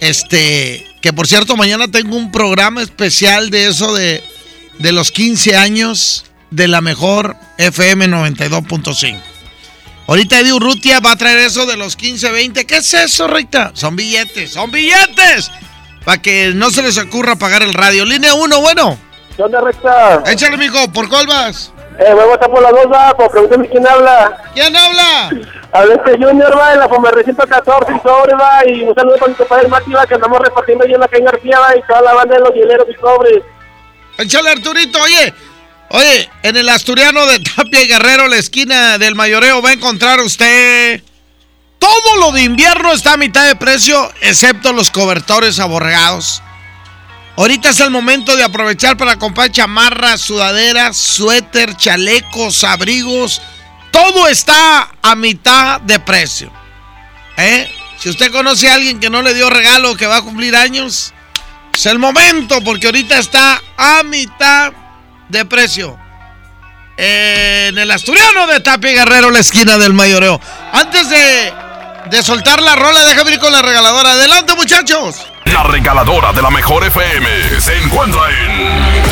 Este, que por cierto, mañana tengo un programa especial de eso de, de los 15 años de la mejor FM 92.5. Ahorita Eddie Urrutia va a traer eso de los 15-20. ¿Qué es eso, Rita? Son billetes, son billetes. Para que no se les ocurra pagar el radio. Línea 1, bueno. ¿Qué onda, Recta? Échale, mijo, ¿por cuál vas? Eh, voy a votar por la 2, va, pues pregúntame quién habla. ¿Quién habla? Habla este Junior, va, en la Fomer 114 y sobre, va, y un saludo para mi compadre Mati, va, que andamos repartiendo ahí en la calle García, va, y toda la banda de los hieleros y sobres. Échale, Arturito, oye. Oye, en el asturiano de Tapia y Guerrero, la esquina del mayoreo, va a encontrar usted. Todo lo de invierno está a mitad de precio, excepto los cobertores aborregados. Ahorita es el momento de aprovechar para comprar chamarras, sudaderas, suéter, chalecos, abrigos. Todo está a mitad de precio. ¿Eh? Si usted conoce a alguien que no le dio regalo, que va a cumplir años, es el momento, porque ahorita está a mitad de precio. En el asturiano de Tapi Guerrero, la esquina del mayoreo. Antes de, de soltar la rola, déjame ir con la regaladora. Adelante, muchachos. La regaladora de la mejor FM se encuentra en.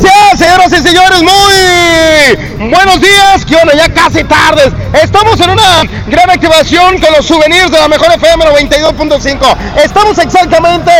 Señoras y señores, muy buenos días, que onda, ya casi tardes. Estamos en una gran activación con los souvenirs de la mejor FM 92.5. Estamos exactamente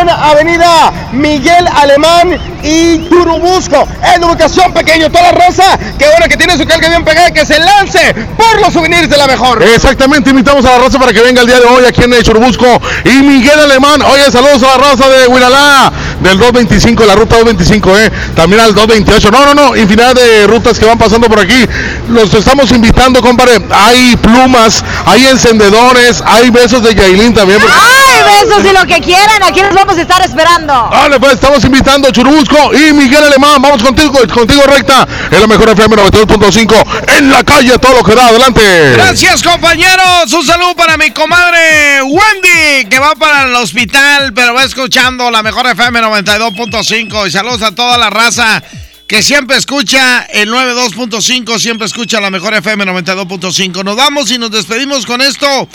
en Avenida Miguel Alemán y Turubusco, en ubicación pequeño, toda la raza, que bueno que tiene su calca bien pegada, que se lance por los souvenirs de la mejor. Exactamente, invitamos a la raza para que venga el día de hoy aquí en el Churubusco y Miguel Alemán. Oye, saludos a la raza de Huilalá, del 225, la ruta 225, eh. Al 228. No, no, no, infinidad de rutas que van pasando por aquí. Los estamos invitando, compadre. Hay plumas, hay encendedores, hay besos de Yailin también. porque- ¡Ay, besos y lo que quieran! Aquí nos vamos a estar esperando. Dale, pues estamos invitando a Churubusco y Miguel Alemán. Vamos contigo, contigo recta. En la mejor FM 92.5. En la calle, todo lo que da. Adelante. Gracias, compañeros. Un saludo para mi comadre Wendy, que va para el hospital, pero va escuchando la mejor FM 92.5. Y saludos a toda la raza que siempre escucha el 92.5, siempre escucha la mejor FM 92.5. Nos vamos y nos despedimos con esto.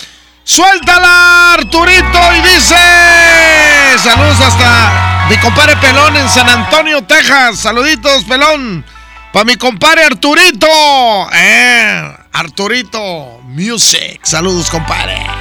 Suéltala, Arturito, y dice: Saludos hasta mi compadre Pelón en San Antonio, Texas. Saluditos, Pelón. Para mi compadre Arturito. Eh, Arturito Music. Saludos, compadre.